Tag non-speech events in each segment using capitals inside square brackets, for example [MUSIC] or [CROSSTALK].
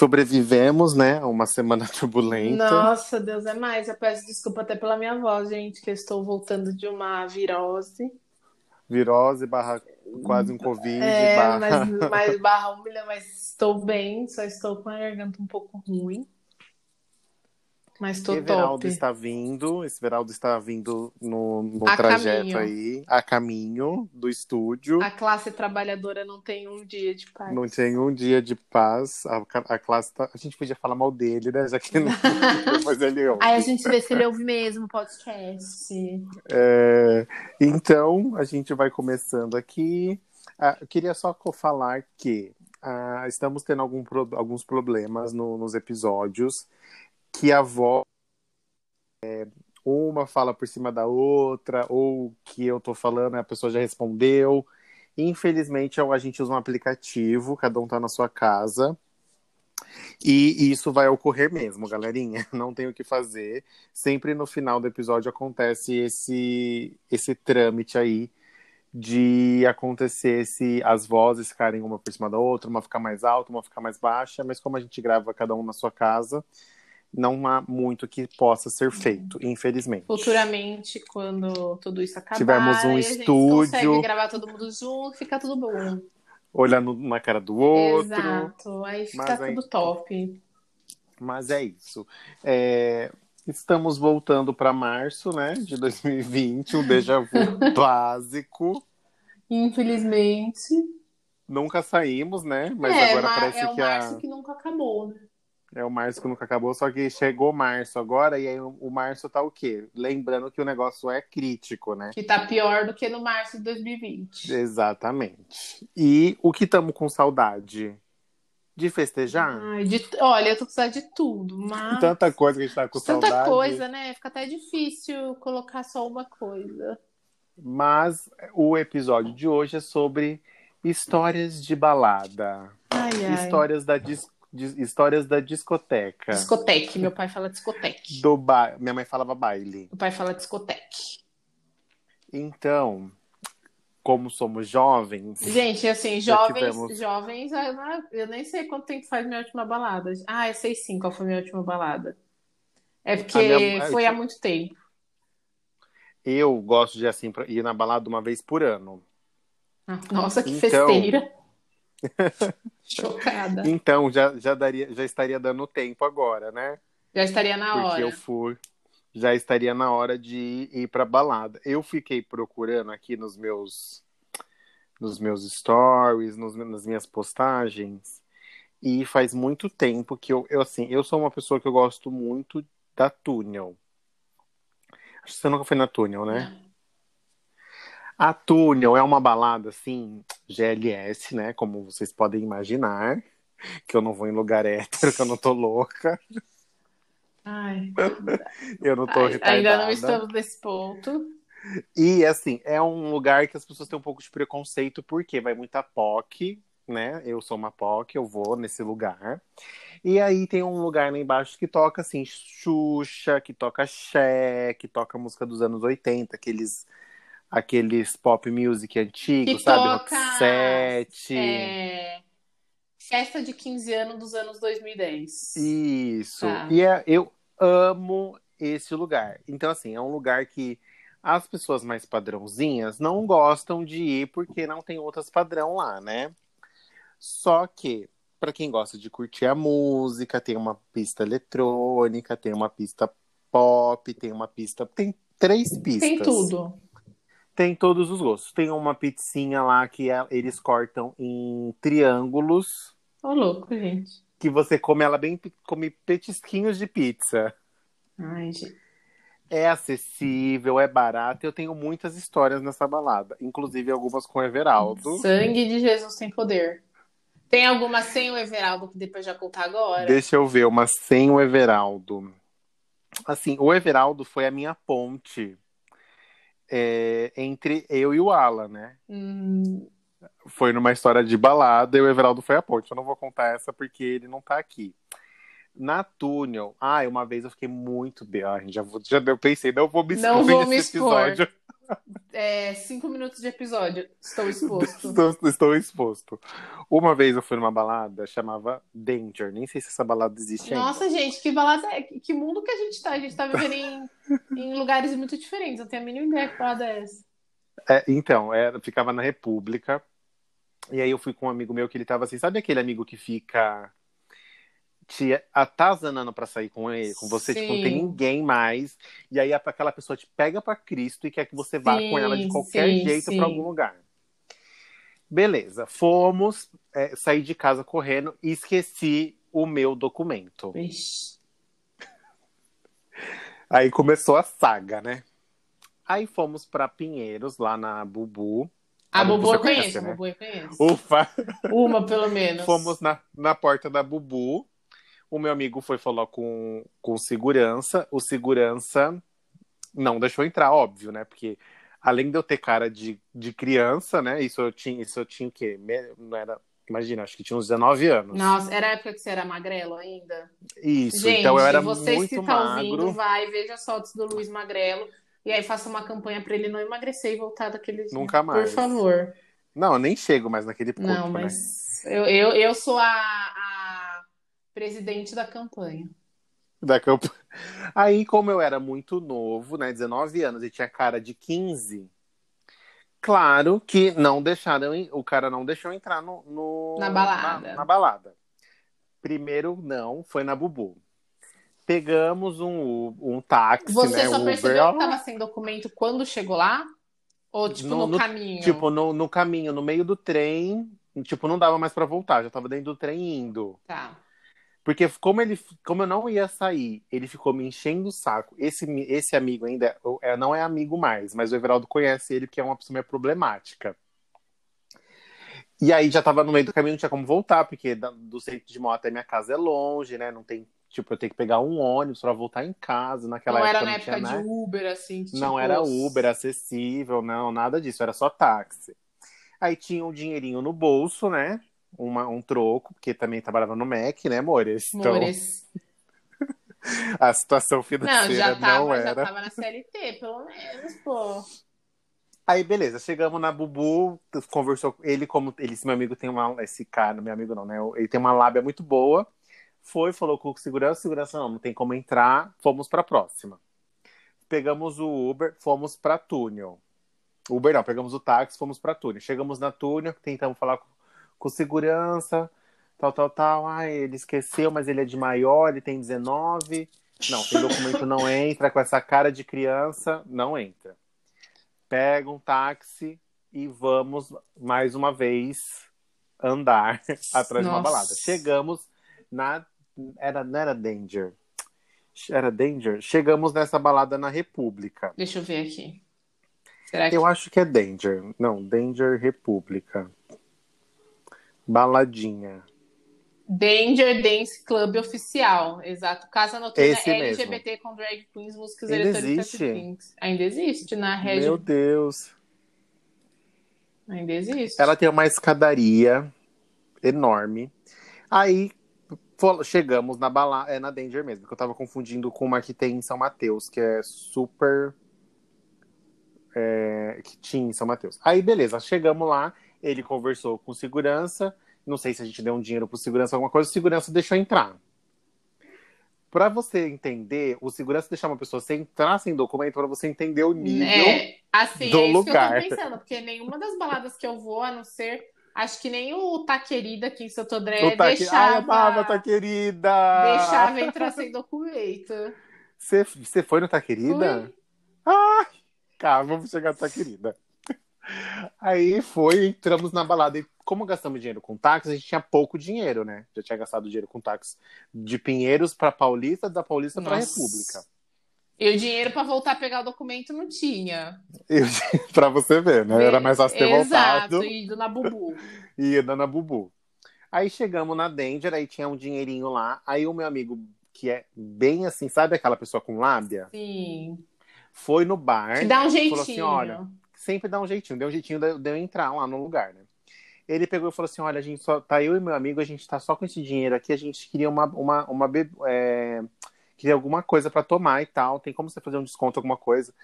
Sobrevivemos, né, a uma semana [LAUGHS] turbulenta. Nossa, Deus é mais. Eu peço desculpa até pela minha voz, gente, que eu estou voltando de uma virose. Virose barra quase um Covid. É, barra... mas, mas barra humilha, mas estou bem, só estou com a garganta um pouco ruim. Mas estou Everaldo top. está vindo, esse Everaldo está vindo no, no A trajeto caminho. aí, a caminho do estúdio. A classe trabalhadora não tem um dia de paz. Não tem um dia de paz. A, a classe tá... A gente podia falar mal dele, né? Já que não. [LAUGHS] Depois ele ouve. Aí a gente vê se ele ouve mesmo o podcast. É, Então, a gente vai começando aqui. Ah, eu queria só falar que ah, estamos tendo algum alguns problemas no- nos episódios que a voz é, uma fala por cima da outra, ou que eu tô falando a pessoa já respondeu. Infelizmente, a gente usa um aplicativo, cada um tá na sua casa. E isso vai ocorrer mesmo, galerinha. [LAUGHS] Não tem o que fazer. Sempre no final do episódio acontece esse, esse trâmite aí de acontecer se as vozes ficarem uma por cima da outra, uma ficar mais alta, uma ficar mais baixa, mas como a gente grava cada um na sua casa, não há muito que possa ser feito, infelizmente. Futuramente, quando tudo isso acabar, Tivermos um aí a gente estúdio. consegue gravar todo mundo junto, fica tudo bom. Olhando na cara do outro. Exato, aí fica Mas aí- tudo top. Mas é isso. É, Estamos voltando para março, né, de 2020, um déjà vu [LAUGHS] básico. Infelizmente. Nunca saímos, né? Mas é, agora parece é o que a... março que nunca acabou, né? É o março que nunca acabou, só que chegou março agora, e aí o março tá o quê? Lembrando que o negócio é crítico, né? Que tá pior do que no março de 2020. Exatamente. E o que estamos com saudade? De festejar? Ai, de- olha, eu tô precisando de tudo, mas Tanta coisa que a gente tá com tanta saudade. coisa, né? Fica até difícil colocar só uma coisa. Mas o episódio de hoje é sobre histórias de balada. Ai, ai. Histórias da, dis... histórias da discoteca. Discoteque, meu pai fala discoteque. Do ba... Minha mãe falava baile. Meu pai fala discoteque. Então, como somos jovens, Gente, assim, jovens, tivemos. jovens, eu eu nem sei quanto tempo faz minha última balada. Ah, eu sei sim qual foi minha última balada. É porque minha- foi há muito tempo. eu gosto de assim ir na balada uma vez por ano. Ah, Nossa, que Então- festeira. Chocada. Então, já, já, daria, já estaria dando tempo agora, né? Já estaria na Porque hora. eu fui. Já estaria na hora de ir pra balada. Eu fiquei procurando aqui nos meus nos meus stories, nos, nas minhas postagens, e faz muito tempo que eu, eu assim, eu sou uma pessoa que eu gosto muito da Tunnel. Acho que você nunca foi na Tunnel, né? A Tunnel é uma balada assim, GLS, né? Como vocês podem imaginar, que eu não vou em lugar hétero, que eu não tô louca, Ai, eu não tô ai, retardada. ainda não estamos nesse ponto. E assim, é um lugar que as pessoas têm um pouco de preconceito, porque vai muita POC, né? Eu sou uma POC, eu vou nesse lugar. E aí tem um lugar lá embaixo que toca assim, Xuxa, que toca Cher, que toca música dos anos 80, aqueles aqueles pop music antigos, Que sabe? toca, Rock 7. É... Festa de 15 anos dos anos 2010. Isso. Tá. E é, eu amo esse lugar. Então, assim, é um lugar que as pessoas mais padrãozinhas não gostam de ir porque não tem outras padrão lá, né? Só que, para quem gosta de curtir a música, tem uma pista eletrônica, tem uma pista pop, tem uma pista. Tem três pistas. Tem tudo. Tem todos os gostos. Tem uma pizzinha lá que é- eles cortam em triângulos, Ô, louco, gente. que você come ela bem, come petisquinhos de pizza. Ai, gente. É acessível, é barato. Eu tenho muitas histórias nessa balada, inclusive algumas com o Everaldo. Sangue de Jesus tem poder. Tem alguma sem o Everaldo que depois já contar agora? Deixa eu ver, uma sem o Everaldo. Assim, o Everaldo foi a minha ponte é, entre eu e o Alan, né? Hum, Foi numa história de balada e o Everaldo foi a ponte. Eu não vou contar essa porque ele não tá aqui. Na túnel, ai, uma vez eu fiquei muito bem. Ai, já, vou, já eu pensei, não vou me Não expor vou me nesse expor. episódio. é, cinco minutos de episódio. Estou [LAUGHS] exposto. Estou, estou exposto. Uma vez eu fui numa balada, chamava Danger. Nem sei se essa balada existe ainda. Nossa, gente, que balada é? Que mundo que a gente tá? A gente tá vivendo em, em lugares muito diferentes. Eu tenho a mínima ideia que balada é essa. É, então, era, ficava na República. E aí eu fui com um amigo meu que ele tava assim, sabe aquele amigo que fica te atazanando pra sair com ele, com você, tipo, não tem Sim. ninguém mais. E aí a- aquela pessoa te pega pra Cristo e quer que você vá Sim, com ela de qualquer sim, jeito sim. pra algum lugar. Beleza, fomos, é, saí de casa correndo e esqueci o meu documento. Vixe. [LAUGHS] Aí começou a saga, né? Aí fomos pra Pinheiros, lá na Bubu. A Ah, Bubu eu conheço, conhece, a né? Bubu eu conheço. Ufa! Uma, pelo menos. Fomos na, na porta da Bubu. O meu amigo foi falar com, com segurança. O segurança não deixou entrar, óbvio, né? Porque além de eu ter cara de, de criança, né? Isso eu tinha, isso eu tinha o quê? Me- Não era, imagina, acho que tinha uns 19 anos. Nossa, era a época que você era magrelo ainda? Isso, Gente, então eu era vocês muito que tá magro. ouvindo, vai, veja as fotos do Luiz Magrelo. E aí faça uma campanha pra ele não emagrecer e voltar daquele. Nunca mais. Por favor. Não, eu nem chego mais naquele corpo, Não, né? mas eu, eu, eu sou a, a presidente da campanha. Da camp- [LAUGHS] Aí, como eu era muito novo, né, 19 anos, e tinha cara de 15, claro que não deixaram, o cara não deixou entrar no, no- Na balada. Na, na balada. Primeiro, não, foi na Bubu. Pegamos um, um táxi, Você né, só Uber, percebeu que tava sem documento quando chegou lá? Ou, tipo, No- no, no- caminho? tipo, no, no caminho, no meio do trem, tipo, não dava mais pra voltar, já tava dentro do trem indo. Tá. Porque como ele, como eu não ia sair, ele ficou me enchendo o saco. Esse, esse amigo ainda é, não é amigo mais, mas o Everaldo conhece ele, que é uma pessoa meio problemática. E aí já tava no meio do caminho, não tinha como voltar, porque do centro de moto até minha casa é longe, né? Não tem, tipo, eu tenho que pegar um ônibus pra voltar em casa. Naquela não época era na não época tinha, de né? Uber, assim. que, Não tipo, era Uber acessível, não, nada disso, era só táxi. Aí tinha um dinheirinho no bolso, né? Uma, um troco, porque também trabalhava no Mac, né, amores? Então, Amores. [LAUGHS] a situação Não, financeira já não, tava, já era. tava na CLT, pelo menos, pô. Aí, beleza, chegamos na Bubu, conversou com ele, como ele, esse meu amigo tem uma. Esse cara, meu amigo não, né? Ele tem uma lábia muito boa. Foi, falou com o segurança, segurança não, não tem como entrar, fomos pra próxima. Pegamos o Uber, fomos pra túnel. Uber não, pegamos o táxi, fomos pra túnel. Chegamos na túnel, tentamos falar com, com segurança, tal, tal, tal. Ah, ele esqueceu, mas ele é de maior, ele tem 19. Não, tem documento, não entra, com essa cara de criança, não entra. Pega um táxi e vamos mais uma vez andar [LAUGHS] atrás de uma Nossa. balada. Chegamos na. Era, não era Danger. Era Danger. Chegamos nessa balada na República. Deixa eu ver aqui. Será que. Eu acho que é Danger. Não, Danger República. Baladinha. Danger Dance Club Oficial. Exato. Casa Noturna Esse mesmo. LGBT com drag queens, músicas Ainda eletrônicas existe? e drinks. Ainda existe na rede. Meu Deus. Ainda existe. Ela tem uma escadaria enorme. Aí chegamos na balada, é na Danger mesmo, que eu tava confundindo com uma que tem em São Mateus, que é super. é, que tinha em São Mateus. Aí, beleza, chegamos lá, ele conversou com segurança. Não sei se a gente deu um dinheiro pro segurança, alguma coisa, o segurança deixou entrar. Pra você entender, o segurança deixar uma pessoa sem entrar sem documento, pra você entender o nível. É, assim, do é isso lugar. que eu tô pensando, porque nenhuma das baladas que eu vou, a não ser. Acho que nem o Tá Querida aqui em Santo André do taque- Ai, deixava, amava, tá querida! deixava entrar sem documento. Você, foi no Tá Querida? Fui. Ah, calma, vamos chegar no Tá Querida. Aí foi, entramos na balada e como gastamos dinheiro com táxi, a gente tinha pouco dinheiro, né? Já tinha gastado dinheiro com táxi de Pinheiros pra Paulista, da Paulista Nossa. República. E o dinheiro pra voltar a pegar o documento não tinha. [LAUGHS] Pra você ver, né? Era mais fácil ter Exato, voltado indo na Bubu. [LAUGHS] e ia dando a bubu. Aí chegamos na Danger, aí tinha um dinheirinho lá. Aí o meu amigo, que é bem assim, sabe aquela pessoa com lábia? Sim. Foi no bar. Te dá um jeitinho. falou assim, olha, sempre dá um jeitinho. Deu um jeitinho de, de eu entrar lá no lugar, né? Ele pegou e falou assim: olha, a gente só. Tá eu e meu amigo, a gente tá só com esse dinheiro aqui, a gente queria uma. uma, uma be- é, queria alguma coisa pra tomar e tal. Tem como você fazer um desconto, alguma coisa?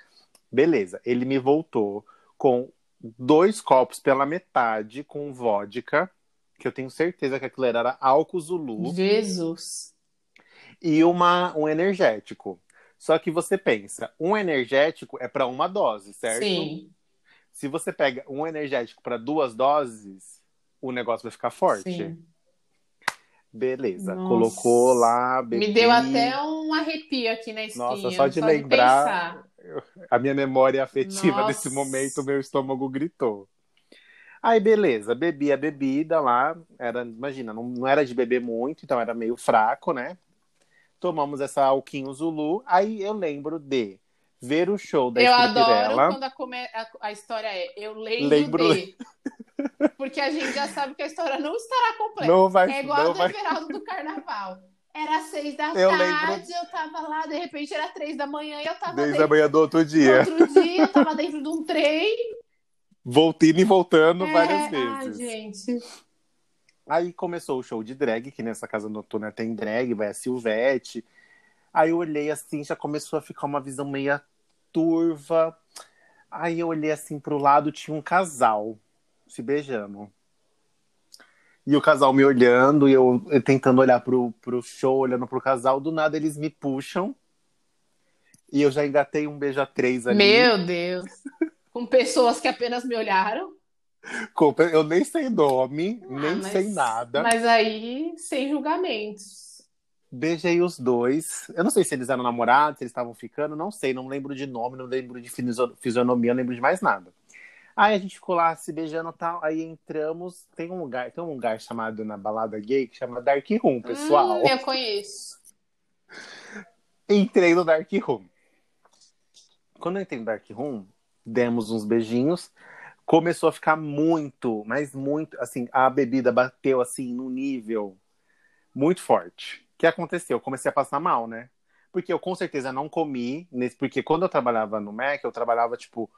Beleza. Ele me voltou com dois copos pela metade com vodka, que eu tenho certeza que aquilo era álcool Zulu, Jesus. e uma, um energético. Só que você pensa, um energético é pra uma dose, certo? Sim. Se você pega um energético para duas doses, o negócio vai ficar forte. Sim. Beleza. Nossa. Colocou lá, bebi. Me deu até um arrepio aqui na espinha. Nossa, só de lembrar- pensar. A minha memória afetiva Nossa. desse momento, meu estômago gritou. Aí, beleza, bebi a bebida lá. Era, imagina, não, não era de beber muito, então era meio fraco, né? Tomamos essa alquinho Zulu. Aí eu lembro de ver o show da Eu adoro quando a, come- a- história é eu lembro, Lembro- de. [LAUGHS] Porque a gente já sabe que a história não estará completa. Não vai, é igual não do vai. Everaldo do Carnaval. Era seis da Eu tarde, eu tava lá, de repente era três da manhã e eu tava Desde dentro. a manhã do outro dia. Outro dia eu tava dentro de um trem. Voltando e voltando várias É, Ai, vezes. gente. Aí começou o show de drag, que nessa casa noturna tem drag, vai a Silvete. Aí eu olhei assim, já começou a ficar uma visão meia turva. Aí eu olhei assim pro lado, tinha um casal se beijando. E o casal me olhando, e eu, eu tentando olhar pro, pro show, olhando pro casal, do nada eles me puxam. E eu já engatei um beijo a três ali. Meu Deus. Com pessoas que apenas me olharam. Eu nem sei nome, Ah, nem mas- sei nada. Mas aí, sem julgamentos. Beijei os dois. Eu não sei se eles eram namorados, se eles estavam ficando, não sei, não lembro de nome, não lembro de fisionomia, não lembro de mais nada. Aí a gente ficou lá se beijando e tal, aí entramos, tem um lugar, tem um lugar chamado na balada gay que chama Dark Room, pessoal. Hum, eu conheço. Entrei no Dark Room. Quando eu entrei no Dark Room, demos uns beijinhos. Começou a ficar muito, mas muito, assim, a bebida bateu assim num nível muito forte. O que aconteceu? Eu comecei a passar mal, né? Porque eu com certeza não comi, nesse, porque quando eu trabalhava no Mac, eu trabalhava, tipo,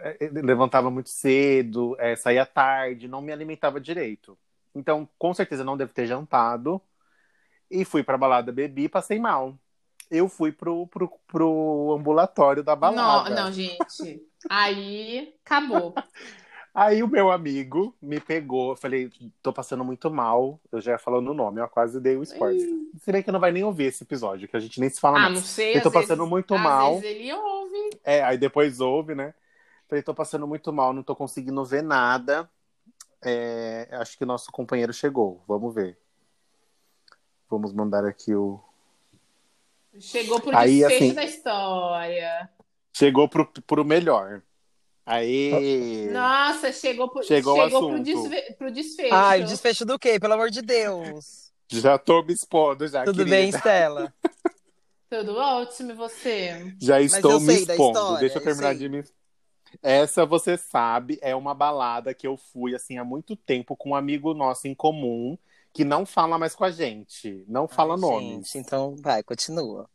eh, eh, levantava muito cedo, eh, saía tarde, não me alimentava direito. Então, com certeza não devo ter jantado. E fui pra balada, bebi e passei mal. Eu fui pro, pro, pro ambulatório da Não, balada. não, gente. Aí acabou. [LAUGHS] Aí o meu amigo me pegou, eu falei, tô passando muito mal. Eu já ia falando o nome, eu quase dei o spoiler. Se bem que não vai nem ouvir esse episódio, que a gente nem se fala Ah, mais. não sei. Eu tô às vezes- passando muito às mal. vezes ele ouve. É, aí depois ouve, né? Falei, tô passando muito mal, não tô conseguindo ver nada. É, acho que nosso companheiro chegou. Vamos ver. Vamos mandar aqui o. Chegou pro Aí, desfecho assim- da história. Chegou pro, pro melhor. Aí. Nossa, chegou pro, Chegou o pro, assunto. desfe- pro desfecho. Ai, o desfecho do quê? Pelo amor de Deus. Já tô me expondo, já. Tudo querida. bem, Stella? [LAUGHS] Tudo ótimo, e você? Já estou eu me sei da expondo. história, Deixa eu eu terminar sei. de me. Essa, você sabe, é uma balada que eu fui assim há muito tempo com um amigo nosso em comum que não fala mais com a gente. Não fala Ai, nomes. Gente, então vai, continua.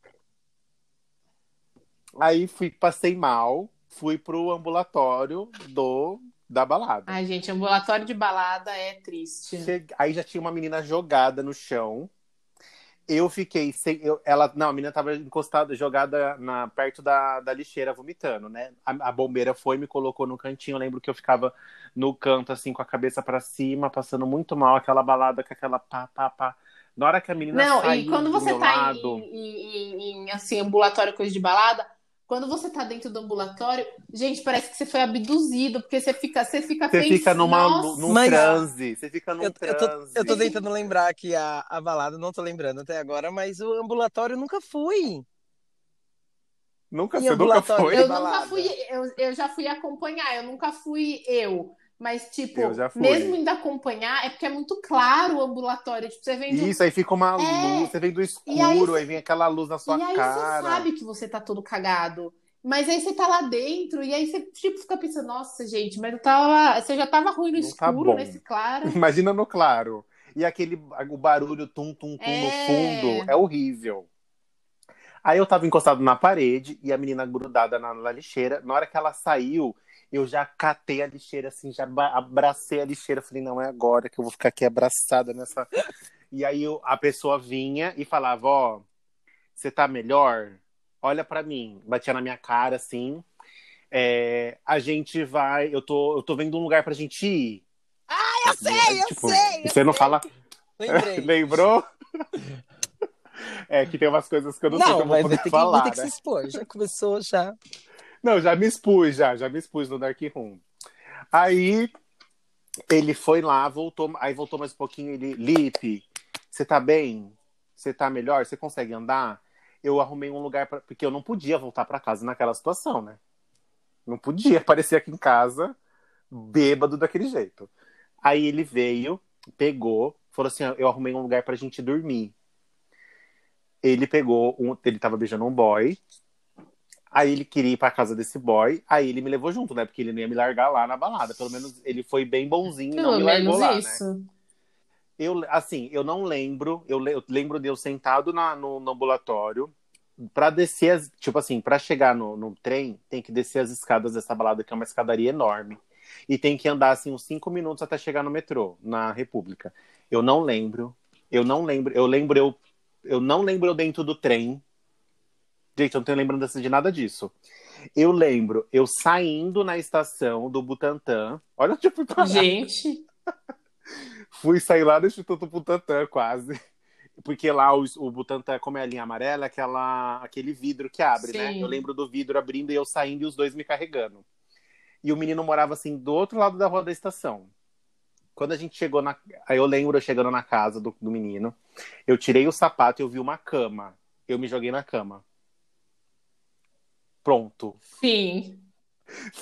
Aí fui, passei mal, fui pro ambulatório do da balada. Ai, gente, ambulatório de balada é triste. Che- Aí já tinha uma menina jogada no chão. Eu fiquei sem. eu- ela, não, a menina tava encostada, jogada na, perto da, da lixeira, vomitando, né? A, a bombeira foi e me colocou no cantinho. Eu lembro que eu ficava no canto, assim, com a cabeça pra cima, passando muito mal, aquela balada com aquela pá, pá, pá. Na hora que a menina Não, saiu e quando do você tá lado, em, em- em- em, assim, ambulatório, coisa de balada, quando você tá dentro do ambulatório, gente, parece que você foi abduzido, porque você fica, você fica você fica numa, nossa, num Mas- transe. Você fica num Eu, eu tô, transe. eu tô tentando lembrar aqui a, a balada, não tô lembrando até agora, mas o ambulatório nunca fui. Nunca, E você nunca foi? Eu balada. nunca fui, eu, eu já fui acompanhar, eu nunca fui eu. Mas, tipo, mesmo indo acompanhar, é porque é muito claro o ambulatório. Tipo, você vem um Isso, aí fica uma É. luz, você vem do escuro, aí aí, vem aquela luz na sua E aí cara. você sabe que você tá todo cagado. Mas aí você tá lá dentro, e aí você tipo, fica pensando, nossa, gente, mas eu tava. Você já tava ruim no Não tá escuro, bom. nesse claro. [LAUGHS] Imagina no claro. E aquele o barulho tum tum tum no É. fundo é horrível. Aí eu tava encostado na parede e a menina grudada na, na lixeira. Na hora que ela saiu, eu já catei a lixeira assim, já abracei a lixeira. Falei, não é agora que eu vou ficar aqui abraçada nessa. E aí eu- a pessoa vinha e falava, ó, você tá melhor? Olha pra mim. Batia na minha cara assim. É, a gente vai, eu tô, eu tô vendo um lugar pra gente ir. Eu sei, eu Tipo, sei. eu Você não sei. fala. Lembrei. [LAUGHS] Lembrou? [LAUGHS] É que tem umas coisas que eu não, sei Não, que eu vou mas poder vai ter, que, falar, ter que né? se expor. Já começou, já. Não, já me expus, já, já me expus no Dark Room. Aí ele foi lá, voltou, aí voltou mais um pouquinho, ele, Lipe, você tá bem? Você tá melhor? Você consegue andar? Eu arrumei um lugar pra, porque eu não podia voltar pra casa naquela situação, né? Não podia aparecer aqui em casa bêbado daquele jeito. Aí ele veio, pegou, falou assim: eu arrumei um lugar pra gente dormir. Ele pegou, um, ele tava beijando um boy. Aí ele queria ir pra casa desse boy. Aí ele me levou junto, né? Porque ele não ia me largar lá na balada. Pelo menos ele foi bem bonzinho e não Pelo me largou menos lá, né? isso. Eu, assim, eu não lembro. Eu, eu lembro de eu sentado na- no, no ambulatório. Pra descer, as, tipo assim, pra chegar no, no trem, tem que descer as escadas dessa balada, que é uma escadaria enorme. E tem que andar, assim, uns cinco minutos até chegar no metrô, na República. Eu não lembro. Eu não lembro. Eu lembro eu. Eu não lembro eu dentro do trem. Gente, eu não tenho lembrança de nada disso. Eu lembro eu saindo na estação do Butantã. Olha onde eu fui parar. Gente, [LAUGHS] Fui sair lá do Instituto Butantan, quase. Porque lá o, o Butantan, como é a linha amarela, é aquela, aquele vidro que abre, né? Sim. Eu lembro do vidro abrindo e eu saindo e os dois me carregando. E o menino morava assim do outro lado da rua da estação. Quando a gente chegou na. Aí eu lembro eu chegando na casa do, do menino. Eu tirei o sapato e eu vi uma cama. Eu me joguei na cama. Pronto. fim.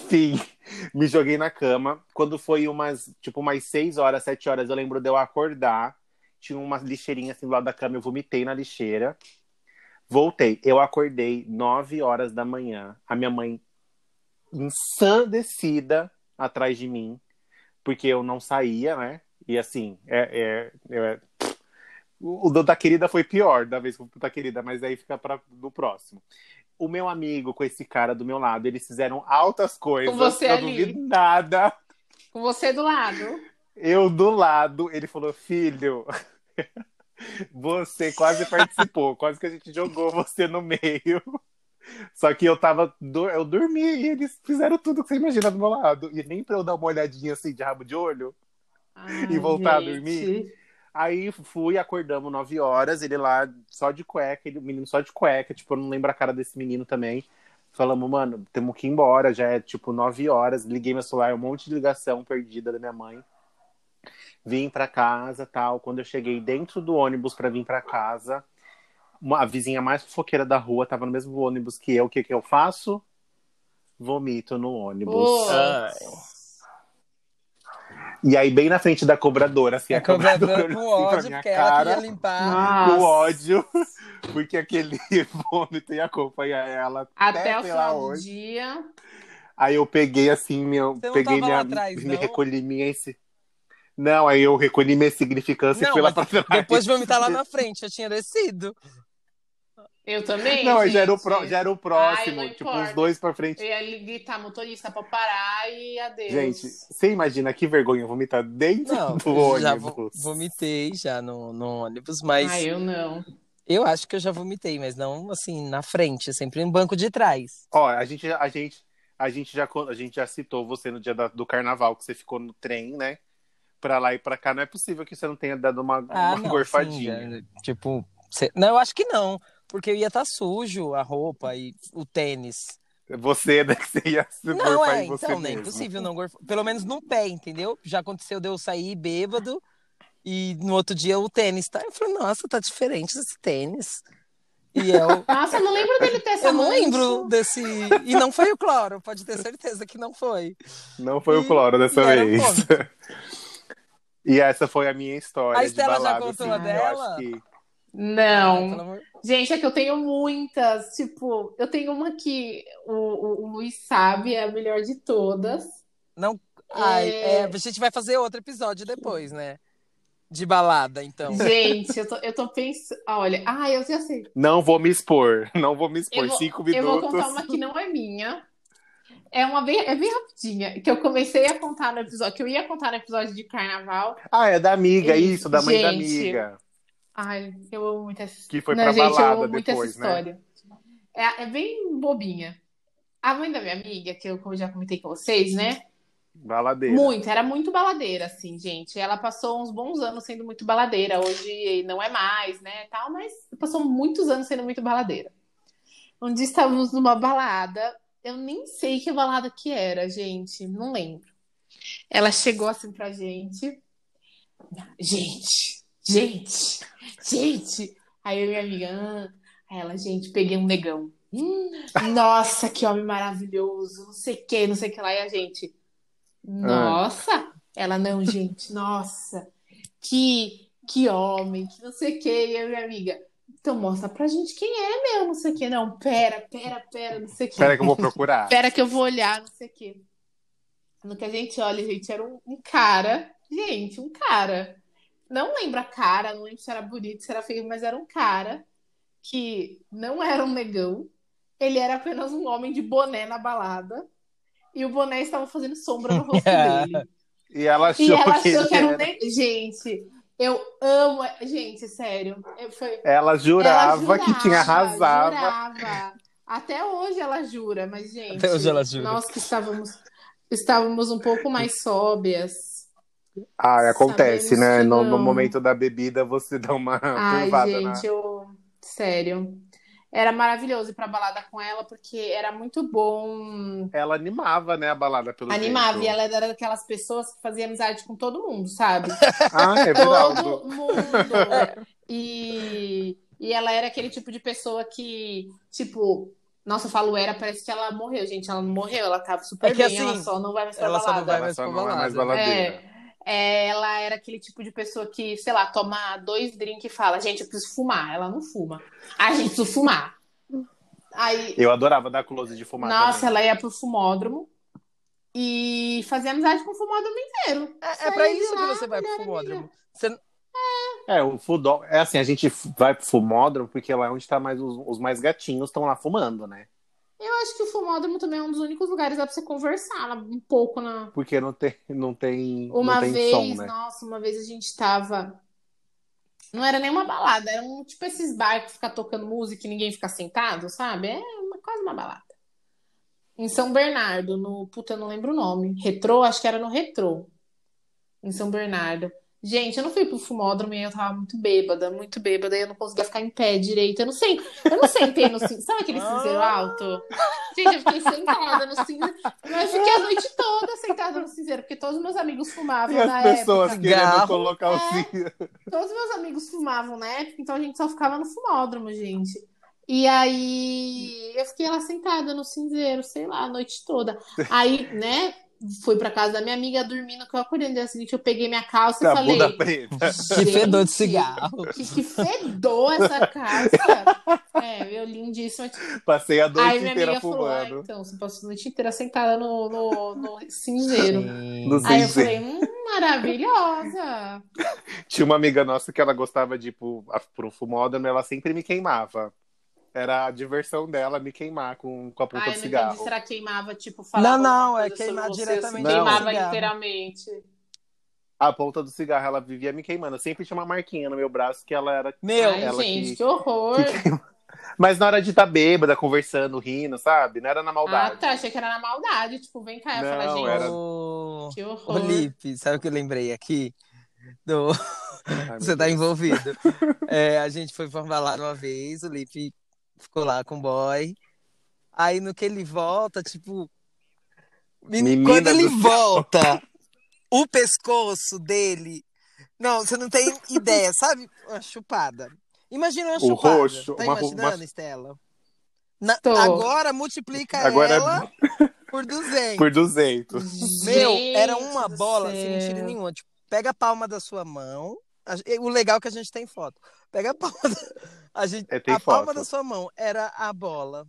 Sim, me joguei na cama. Quando foi umas, tipo, umas 6 horas, 7 horas, eu lembro de eu acordar. Tinha uma lixeirinha assim do lado da cama, eu vomitei na lixeira. Voltei. Eu acordei 9 horas da manhã. A minha mãe ensandecida atrás de mim, porque eu não saía, né? E assim, é, é, é- o da querida foi pior da vez que fui da querida, mas aí fica para do próximo. O meu amigo com esse cara do meu lado, eles fizeram altas coisas. Com você eu ali. não vi nada. Com você do lado. Eu do lado, ele falou: Filho, [LAUGHS] você quase participou, quase que a gente jogou você no meio. Só que eu tava. Eu dormi e eles fizeram tudo que você imagina do meu lado. E nem pra eu dar uma olhadinha assim de rabo de olho. E voltar a dormir? Aí fui, acordamos 9 horas, ele lá só de cueca, ele, o menino só de cueca, tipo, eu não lembro a cara desse menino também. Falamos, mano, temos que ir embora, já é tipo 9 horas. Liguei meu celular, um monte de ligação perdida da minha mãe. Vim pra casa tal. Quando eu cheguei dentro do ônibus pra vir pra casa, uma, a vizinha mais fofoqueira da rua tava no mesmo ônibus que eu. O que, que eu faço? Vomito no ônibus. Ô. E aí, bem na frente da cobradora, assim, a, A cobradora olhou com assim ódio, minha porque ela cara. queria limpar. Nossa. com ódio, [LAUGHS] porque aquele [LAUGHS] vômito ia acompanhar ela Até o sei lá final do dia. Aí eu peguei assim, meu, peguei minha, atrás, me não? recolhi minha esse. Não, aí eu recolhi minha significância e Não, fui lá pra trás. Depois de vomitar lá [LAUGHS] na frente, eu tinha descido. Eu também. Não, aí já era, o gente. pro- já era o Ai, próximo, não tipo, importa. uns dois pra frente. Eu ia gritar motorista pra parar e adeus. Gente, você imagina que vergonha vomitar dentro Não, do eu já ônibus. vo- vomitei já no, no ônibus, mas Ai, eu não. eu acho que eu já vomitei, mas não assim, na frente, sempre em banco de trás. Ó, a gente, a gente, a gente já, a gente já citou você no dia da- do carnaval, que você ficou no trem, né? Pra lá e pra cá. Não é possível que você não tenha dado uma, Ah, uma não, gorfadinha. sim, já- tipo, cê- não, eu acho que não, porque eu ia estar sujo a roupa e o tênis. Você, né, que você ia se Não, gorfar é, em você então, não é mesmo. impossível não gorfar. Pelo menos no pé, entendeu? Já aconteceu de eu sair bêbado e no outro dia o tênis tá. Eu falei, nossa, tá diferente esse tênis. E eu, [LAUGHS] Nossa, eu não lembro dele ter essa eu não lembro desse. E não foi o cloro, pode ter certeza que não foi. Não foi E- o cloro dessa e vez. [LAUGHS] e essa foi a minha história. A de Estela já balada, contou assim, a eu dela? acho que- Não. Pelo amor- Gente, é que eu tenho muitas. Tipo, eu tenho uma que o, o, o Luiz sabe, é a melhor de todas. Não. Ai, É. é, a gente vai fazer outro episódio depois, né? De balada, então. Gente, eu tô, eu tô pensando. Olha, ah, eu já sei. Não vou me expor. Não vou me expor. Vou- Cinco Eu vou minutos. contar uma que não é minha. É uma bem, é bem rapidinha, que eu comecei a contar no episódio, que eu ia contar no episódio de carnaval. Ah, é da amiga, Isso, isso, da mãe da gente. amiga. Ai, eu amo muito essa Que foi Não, pra gente, eu balada amo muito depois, essa né? história. É, é bem bobinha. A mãe da minha amiga, que eu já comentei com vocês, né? Baladeira. Muito, era muito baladeira, assim, gente. Ela passou uns bons anos sendo muito baladeira. Hoje não é mais, né, tal, mas passou muitos anos sendo muito baladeira. Um dia estávamos numa balada, eu nem sei que balada que era, gente, não lembro. Ela chegou assim pra gente. Gente, gente, gente. Aí eu e minha amiga, ah. Ela, gente, peguei um negão. Hum, nossa, que homem maravilhoso, não sei o que, não sei o que lá. E a gente, nossa. Ela, não, gente, nossa, que, que homem, que não sei o que. E eu e minha amiga, então mostra pra gente quem é, meu, não sei o que. Não, pera, pera, pera, não sei o que. Espera que eu vou procurar. [LAUGHS] Espera que eu vou olhar, não sei o quê. No que a gente olha, gente, era um, um cara. Gente, um cara. Não lembro a cara, não lembro se era bonito, se era feio, mas era um cara que não era um negão. Ele era apenas um homem de boné na balada. E o boné estava fazendo sombra no rosto [LAUGHS] dele. E ela achou, E ela que, achou que era um negão. Gente, eu amo. Gente, sério. Foi, Ela jurava, ela que tinha. Jurava. Até hoje ela jura, mas, gente. Até hoje ela jura. Nós que estávamos, estávamos um pouco mais sóbrias. Ah, acontece, né? No, no momento da bebida, você dá uma Ai, curvada na. gente, eu. Sério. Era maravilhoso ir pra balada com ela, porque era muito bom. Ela animava, né, a balada pelo Animava. jeito. E ela era daquelas pessoas que fazia amizade com todo mundo, sabe? [LAUGHS] Ah, é verdade. Todo mundo. E, e ela era aquele tipo de pessoa que, tipo, nossa, eu falo era, parece que ela morreu, gente. Ela não morreu, ela tava super É que bem, ela assim, só não vai mais pra ela só não balada. vai Ela mais só pra não é mais balada. baladeira. É, ela era aquele tipo de pessoa que, sei lá, toma dois drinks e fala, gente, eu preciso fumar. Ela não fuma. A gente precisa fumar. Aí, Eu adorava dar close de fumar nossa, também. ela ia pro fumódromo e fazia amizade com o fumódromo inteiro. É, é pra isso que lá, você vai pro fumódromo. Você- É, o fudó... É assim, a gente vai pro fumódromo porque lá é onde tá mais os, os mais gatinhos estão lá fumando, né? Eu acho que o fumódromo também é um dos únicos lugares dá pra você conversar um pouco na. Porque não tem, não tem, Uma não tem vez, som, né? nossa, uma vez a gente tava. Não era nem uma balada, era um tipo esses bar que fica tocando música e ninguém fica sentado, sabe? É uma, quase uma balada. Em São Bernardo, no. Puta, eu não lembro o nome. Retrô, acho que era no Retrô. Em São Bernardo. Gente, eu não fui pro fumódromo e eu tava muito bêbada, muito bêbada, e eu não conseguia ficar em pé direito. Eu não sei, eu não sentei no cinzeiro. Sabe aquele cinzeiro alto? Gente, eu fiquei sentada no cinzeiro. Mas eu fiquei a noite toda sentada no cinzeiro, porque todos os meus amigos fumavam E as na pessoas época. querendo colocar o É. cinto. Todos os meus amigos fumavam na época, então a gente só ficava no fumódromo, gente. E aí eu fiquei lá sentada no cinzeiro, sei lá, a noite toda. Aí, né, fui pra casa da minha amiga dormindo, que eu acordei no dia seguinte, eu peguei minha calça e falei. Que fedor de "Gente, cigarro. Que, que fedor essa calça. É, eu lindíssima. Passei a Aí noite minha inteira amiga falou: ah, fumando. então, você passou a noite inteira sentada no, no, no cinzeiro. No Aí eu falei, hum, maravilhosa. Tinha uma amiga nossa que ela gostava de ir pro, pro fumódromo, ela sempre me queimava. Era a diversão dela me queimar com, com a ponta Ai, de não cigarro. entendi. Será queimava, tipo, falava Não, não, é queimar você, diretamente no Queimava cigarro. literalmente. A ponta do cigarro, ela vivia me queimando. Eu sempre tinha uma marquinha no meu braço que ela era. Meu, Ai, ela gente, que- que, horror. Mas na hora de estar bêbada, conversando, rindo, sabe? Não era na Ah, maldade. tá. Achei que era na maldade. Tipo, vem cá. Eu Não, falei, gente, era- o... que o horror. Lipe, sabe o que eu lembrei aqui? Do... Ai, [LAUGHS] Você tá envolvido. [LAUGHS] É, a gente foi pra uma balada uma vez, o Lipe ficou lá com o boy. Aí no que ele volta, tipo. Menina quando ele do céu. volta, o pescoço dele. Não, você não tem ideia, sabe? Uma chupada. Imagina uma O chupada. roxo, tá uma- imaginando, uma- Estela? Na-. Agora multiplica Agora é ela [LAUGHS] por 200. por 200. Meu, Gente era uma bola sem mentira nenhuma. Tipo, pega a palma da sua mão. O legal é que a gente tem foto. Pega a palma da, a gente, É, tem a palma da sua mão era a bola.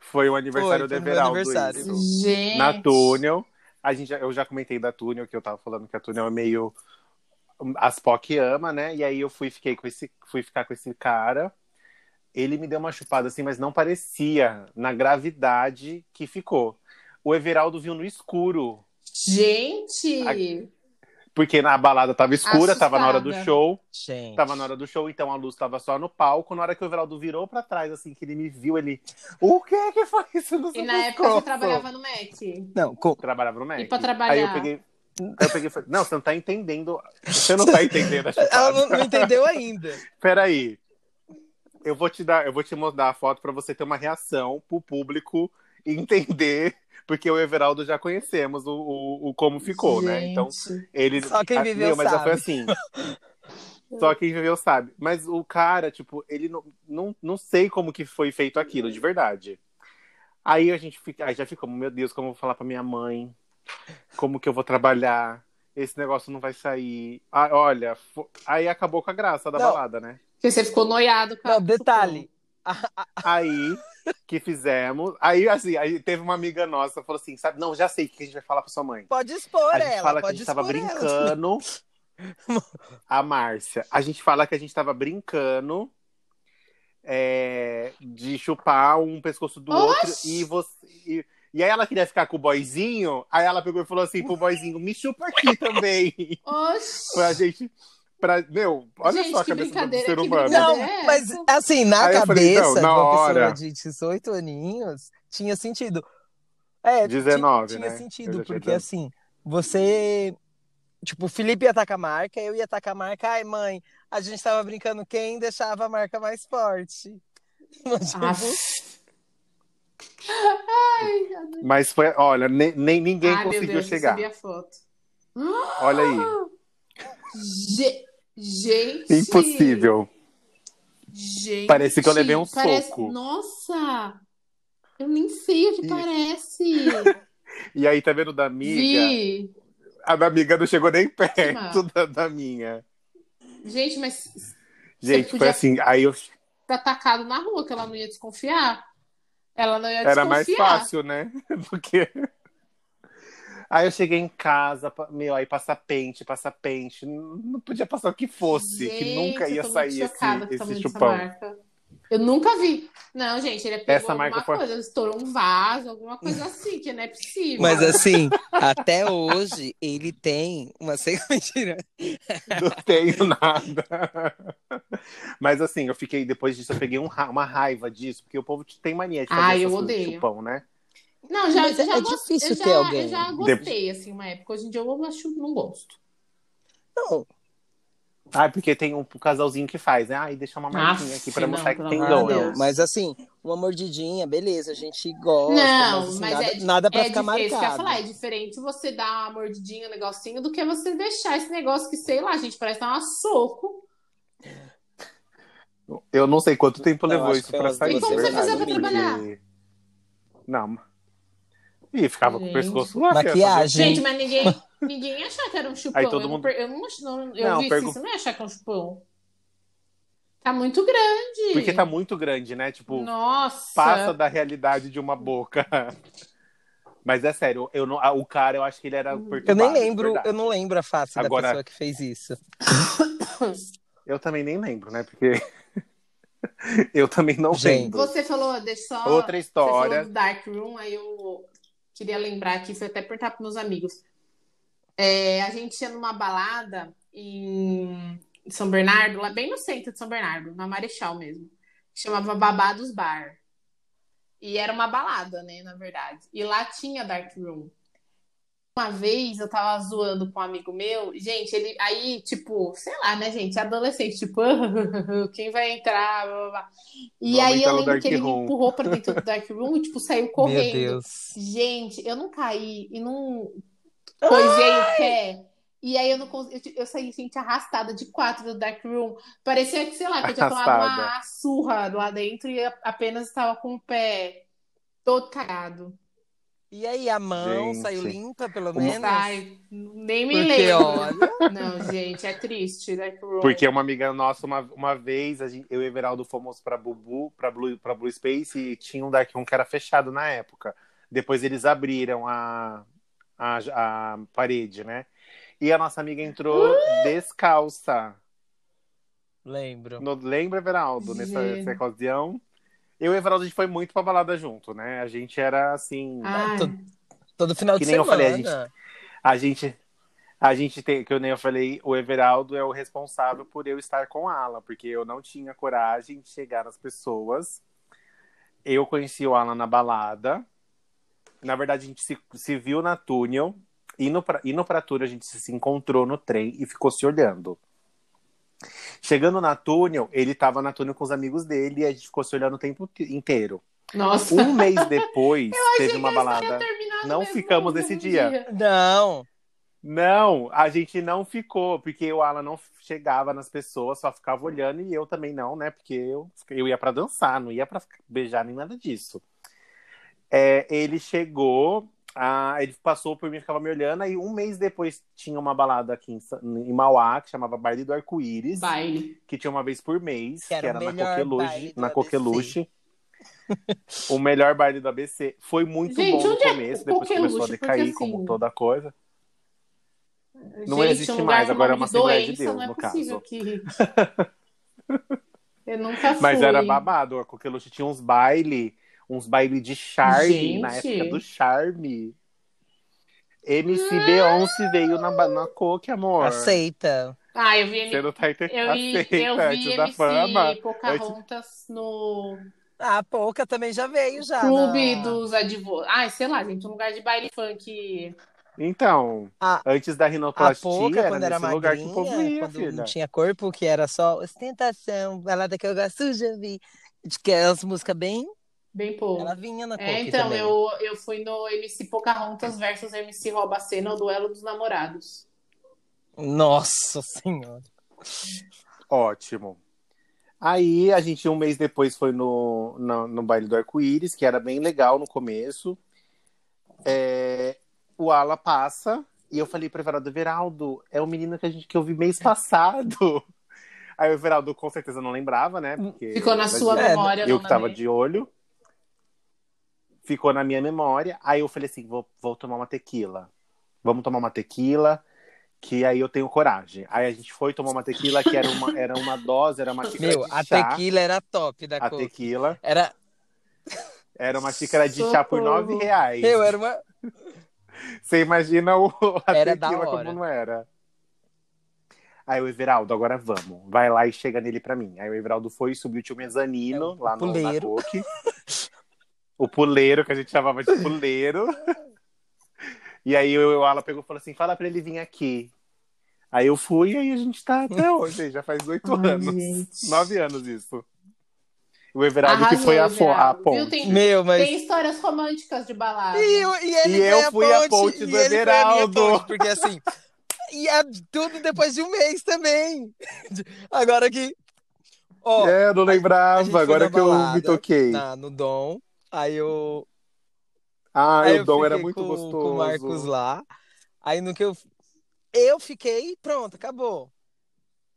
Foi o aniversário Foi, do foi Everaldo. aniversário. isso. Gente. Na Túnel. A gente, eu já comentei da Túnel, que eu tava falando que a Túnel é meio. As POC ama, né? E aí eu fui, fiquei com esse, fui ficar com esse cara. Ele me deu uma chupada assim, mas não parecia na gravidade que ficou. O Everaldo viu no escuro. Gente. Porque na balada tava escura, tava na hora do Assustada. show. Gente. Tava na hora do show, então a luz tava só no palco. Na hora que o Everaldo virou pra trás, assim, que ele me viu, ele. O que que foi isso no E na época pescoço?" você trabalhava no Mac. Não, com... Trabalhava no Mac. E pra trabalhar? Aí eu peguei. Aí eu peguei e falei, não, você não tá entendendo. Você não tá [LAUGHS] entendendo a ela não, não entendeu ainda. Peraí. Eu vou te dar, eu vou te mandar a foto pra você ter uma reação pro público entender, porque o Everaldo já conhecemos o, o, o como ficou, né? Então, Gente. ele. Só quem Ah, viveu meu, mas já sabe. foi assim. Só quem viveu sabe. Mas o cara, tipo, ele não, não, não sei como que foi feito aquilo, de verdade. Aí a gente fica, aí já ficamos, meu Deus, como eu vou falar pra minha mãe? Como que eu vou trabalhar? Esse negócio não vai sair. Ah, olha, fo- aí acabou com a graça da Não. balada, né? Porque você ficou noiado com a- Não, detalhe. Aí que fizemos. Aí, assim, aí teve uma amiga nossa que falou assim: sabe, não, já sei o que a gente vai falar pra sua mãe. Pode expor A gente ela, fala que a gente tava ela. brincando. [LAUGHS] A Márcia. A gente fala que a gente tava brincando é, de chupar um pescoço do outro e você. E, e aí ela queria ficar com o boyzinho, aí ela pegou e falou assim pro boyzinho, me chupa aqui também. Oxi. pra gente. Pra, meu, olha Gente, só a que cabeça do brincadeira, ser que humano. Não, É mas assim, na Aí falei, cabeça não, na de uma hora. pessoa de 18 aninhos, tinha sentido. É, 19, tinha, né? tinha sentido, porque assim, você. Tipo, o Felipe ia com a marca, eu ia com a marca. Ai, mãe, a gente tava brincando quem deixava a marca mais forte. [LAUGHS] Tipo, Aff. [LAUGHS] Ai, Mas foi, olha, nem, nem ninguém Ai, meu conseguiu Deus, chegar. recebi a foto. Olha aí. [GASPS] Ge- Gente. Impossível. Gente. Parece que eu levei um parece- soco. Nossa. Eu nem sei o que Ih. parece. [LAUGHS] E aí, tá vendo da amiga? Vi. A da amiga não chegou nem perto da, da minha. Gente, mas Gente, foi assim. Aí eu, tá atacado na rua, que ela não ia desconfiar. Ela não ia era mais desconfiar. fácil, né? [LAUGHS] Porque. Aí eu cheguei em casa, meu, aí passar pente, passar pente. Não podia passar o que fosse, que Gente, nunca eu ia sair chocada esse, esse chupão. marca. Eu nunca vi. Não, gente, ele pegou Essa marca alguma foi- coisa, estourou um vaso, alguma coisa assim, que não é possível. Mas [LAUGHS] assim, até hoje, ele tem uma. [LAUGHS] Mentira. Não tenho nada. Mas assim, eu fiquei, depois disso, eu peguei um ra- uma raiva disso, porque o povo tem mania de fazer essas eu coisas de odeio. chupão, né? Não, já, Mas já é gost- difícil eu ter já, alguém. Eu já gostei, assim, uma época. Hoje em dia eu acho não gosto. Não, Ah, porque tem um casalzinho que faz, né? Ai, deixa uma marquinha aqui pra não, mostrar que tem ah, não. Mas assim, uma mordidinha, beleza, a gente gosta. Não, mas, assim, mas nada, é, nada pra é ficar dif- é que eu marcado. falar, é diferente você dar uma mordidinha, um negocinho, do que você deixar esse negócio que, sei lá, gente, parece dar um soco. Eu não sei quanto tempo Não, levou isso pra sair. E como você fazia pra trabalhar? Não. E ficava com o Gente. pescoço lá. Maquiagem. Gente, mas ninguém, ninguém ia achar que era um chupão. Aí todo eu, mundo- eu não, não, eu Não, vi pergun- isso, não ia achar que é um chupão. Tá muito grande. Porque tá muito grande, né? Tipo, Nossa. passa da realidade de uma boca. Mas é sério, eu não, o cara, eu acho que ele era Eu perturbado. nem lembro, eu não lembro a face Agora- da pessoa que fez isso. [COUGHS] Eu também nem lembro, né? Porque [LAUGHS] eu também não Gente. lembro. Você falou, deixa só. Outra Você falou história. do Dark Room, aí eu queria lembrar aqui, foi até perguntar para meus amigos. É, a gente ia numa balada em São Bernardo, lá bem no centro de São Bernardo, na Marechal mesmo. Chamava Babados Bar. E era uma balada, né, na verdade. E lá tinha Dark Room. Uma vez eu tava zoando com um amigo meu, gente, ele aí, tipo, sei lá, né, gente, adolescente, tipo, [LAUGHS] quem vai entrar, blá, blá, blá. E Vamos aí eu lembro que ele me Room. empurrou pra dentro do Dark Room e, tipo, saiu [LAUGHS] Meu correndo. Deus. Gente, eu não caí e não coisei o pé. E aí eu não consegui, eu, eu saí, gente, arrastada de quatro do Dark Room. Parecia que, sei lá, que eu tinha tomado uma surra lá dentro e apenas estava com o pé todo cagado. E aí, a mão gente, saiu limpa, pelo menos? Sai, nem me Porque, lembro. Olha... Não, gente, é triste, né? Porque uma amiga nossa, uma, uma vez, a gente, eu e Everaldo fomos pra Bubu, pra Blue, pra Blue Space, e tinha um Dark Room que era fechado na época. Depois eles abriram a, a, a parede, né? E a nossa amiga entrou descalça. Lembro. No, lembra, Everaldo, nessa, nessa ocasião? Eu e o Everaldo, a gente foi muito pra balada junto, né? A gente era assim. Ah. Todo, todo, final de semana. Que nem eu falei, a gente. A gente, a gente tem, que eu nem eu falei, o Everaldo é o responsável por eu estar com a Alan, porque eu não tinha coragem de chegar nas pessoas. Eu conheci o Alan na balada. Na verdade, a gente se, se viu na túnel. Indo pra, indo pra túnel, a gente se encontrou no trem e ficou se olhando. Chegando na túnel, ele tava na túnel com os amigos dele e a gente ficou se olhando o tempo inteiro. Nossa. Um mês depois, [LAUGHS] teve uma balada. Não ficamos nesse dia. dia. Não. Não, a gente não ficou, porque o Alan não chegava nas pessoas, só ficava olhando e eu também não, né? Porque eu, eu ia para dançar, não ia para beijar nem nada disso. É, ele chegou ah, ele passou por mim, ficava me olhando, aí um mês depois tinha uma balada aqui em, em Mauá, que chamava Baile do Arco-Íris. Baile. Que tinha uma vez por mês, que era, que era na Coqueluche. Na Coqueluche. o melhor baile do ABC. Foi muito Gente, bom no é começo, é depois começou a decair, assim... como toda coisa. Não Gente, existe um mais, agora é uma Assembleia de Deus, é no caso. Que... [LAUGHS] Eu nunca fui. Mas era babado, a Coqueluche tinha uns bailes uns bailes de charme Gente. na época do charme. MC ah. Beyoncé veio na, na Coque, amor. Aceita. Ah, eu vi. Você não tá inter... eu vi, Aceita, eu vi MC fama. Pocahontas no. Ah, Pouca também já veio já. Clube na... dos advogados. Ai, sei lá, gente, um lugar de baile funk. Então, a, antes da rinoplastia, a pouca, era quando era magrinha, lugar que o povo ia, quando filha. não tinha corpo, que era só ostentação, balada que eu gosto, já vi. Que é as músicas bem Bem pouco. Ela vinha na É, então, eu, eu fui no MC Pocahontas versus MC Robacena, o duelo dos namorados. Nossa Senhora. Ótimo. Aí a gente um mês depois foi no, no, no baile do arco-íris, que era bem legal no começo. É, o Ala passa e eu falei para o Everaldo, Veraldo, é o menino que, a gente, que eu vi mês passado. [LAUGHS] Aí o Everaldo com certeza não lembrava, né? Porque Ficou na sua memória. Eu que tava de olho ficou na minha memória. Aí eu falei assim: vou, vou tomar uma tequila. Vamos tomar uma tequila, que aí eu tenho coragem. Aí a gente foi tomar uma tequila, que era uma, era uma dose, era uma xícara Meu, de a chá. tequila era top da A cor. tequila. Era. Era uma xícara de chá por nove reais. Eu era uma. Você imagina o, a era tequila como não era. Aí o Everaldo, agora vamos. Vai lá e chega nele pra mim. Aí o Everaldo foi e subiu o mezanino é, lá no, na Coque. [LAUGHS] o puleiro, que a gente chamava de [LAUGHS] puleiro. e aí o Ala pegou e falou assim: fala pra ele vir aqui. Aí eu fui e aí a gente tá até [LAUGHS] hoje, já faz oito anos. Gente. Nove anos isso. O Everaldo Arrasou, que foi a, a ponte. Tem, Meu, mas... tem histórias românticas de balada. E, eu, e, ele e eu fui a ponte, a ponte do Everaldo. Ponte, porque assim. [LAUGHS] e é tudo depois de um mês também. Agora que. Ó, é, não lembrava, agora que eu me toquei. Na, no Dom. Aí eu. Ah, aí o Dom era muito com, gostoso. Com o Marcos lá. Aí no que eu. Eu fiquei, pronto, acabou.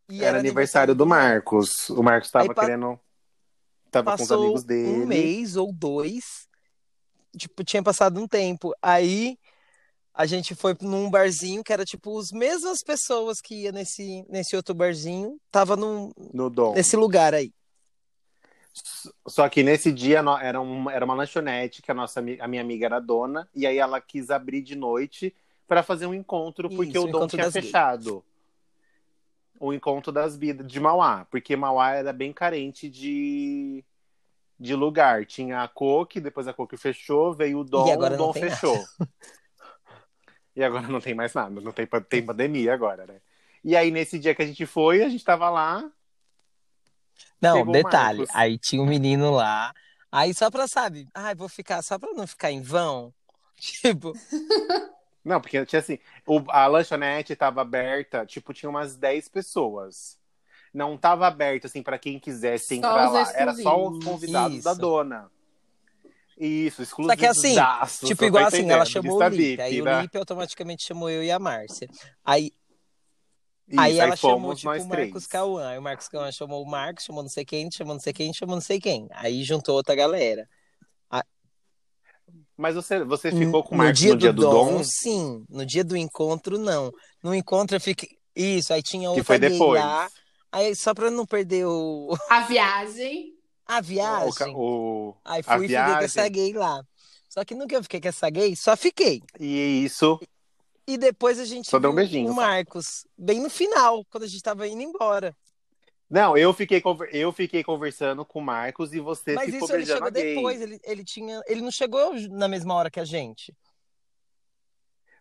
E era, era aniversário do Marcos. O Marcos tava querendo. Tava com os amigos dele. Um mês ou dois. Tipo, tinha passado um tempo. Aí a gente foi num barzinho que era tipo as mesmas pessoas que ia nesse, nesse outro barzinho. Tava num, no Dom. nesse lugar aí. Só que nesse dia era uma, era uma lanchonete que a, nossa, a minha amiga era dona, e aí ela quis abrir de noite para fazer um encontro, porque Isso, o Dom tinha fechado. O encontro das vidas de Mauá, porque Mauá era bem carente de, de lugar. Tinha a Coque, depois a Coque fechou, veio o Dom, o Dom fechou. e agora não tem mais nada, não tem, tem [LAUGHS] pandemia agora, né? E aí, nesse dia que a gente foi, a gente tava lá, não, detalhe, aí tinha um menino lá, aí só pra, sabe, ai, vou ficar, só pra não ficar em vão, [LAUGHS] tipo, [LAUGHS] Não, porque tinha assim, o- a lanchonete tava aberta, tipo, tinha umas 10 pessoas. Não tava aberta, assim, pra quem quisesse Só entrar lá. Era só os convidados Isso. da dona. Isso, exclusivo. Só que assim, Tipo, igual assim, ela chamou o Lipe, aí o né? Lipe automaticamente chamou eu e a Márcia. Aí, Isso, aí ela chamou, fomos tipo, o Marcos. Cauã. Aí o Marcos Cauã chamou o Marcos, chamou não sei quem, chamou não sei quem, chamou não sei quem. Aí juntou outra galera. Mas você, você ficou com o no Marcos dia no dia do, do, Dom, Dom? sim. No dia do encontro, não. No encontro eu fiquei. Isso, aí tinha Que outra foi gay depois. lá. Aí, só pra não perder o... [LAUGHS] A viagem. a O, viagem. o- Aí a fui e fiquei com essa gay lá. Só que no que eu fiquei com essa gay, só fiquei. E isso. E depois a gente Só deu um beijinho, o só. Marcos, bem no final, quando a gente tava indo embora. Não, eu fiquei, conver- eu fiquei conversando com o Marcos e você Mas ficou isso ele beijando chegou depois, ele, ele tinha. Ele não chegou na mesma hora que a gente.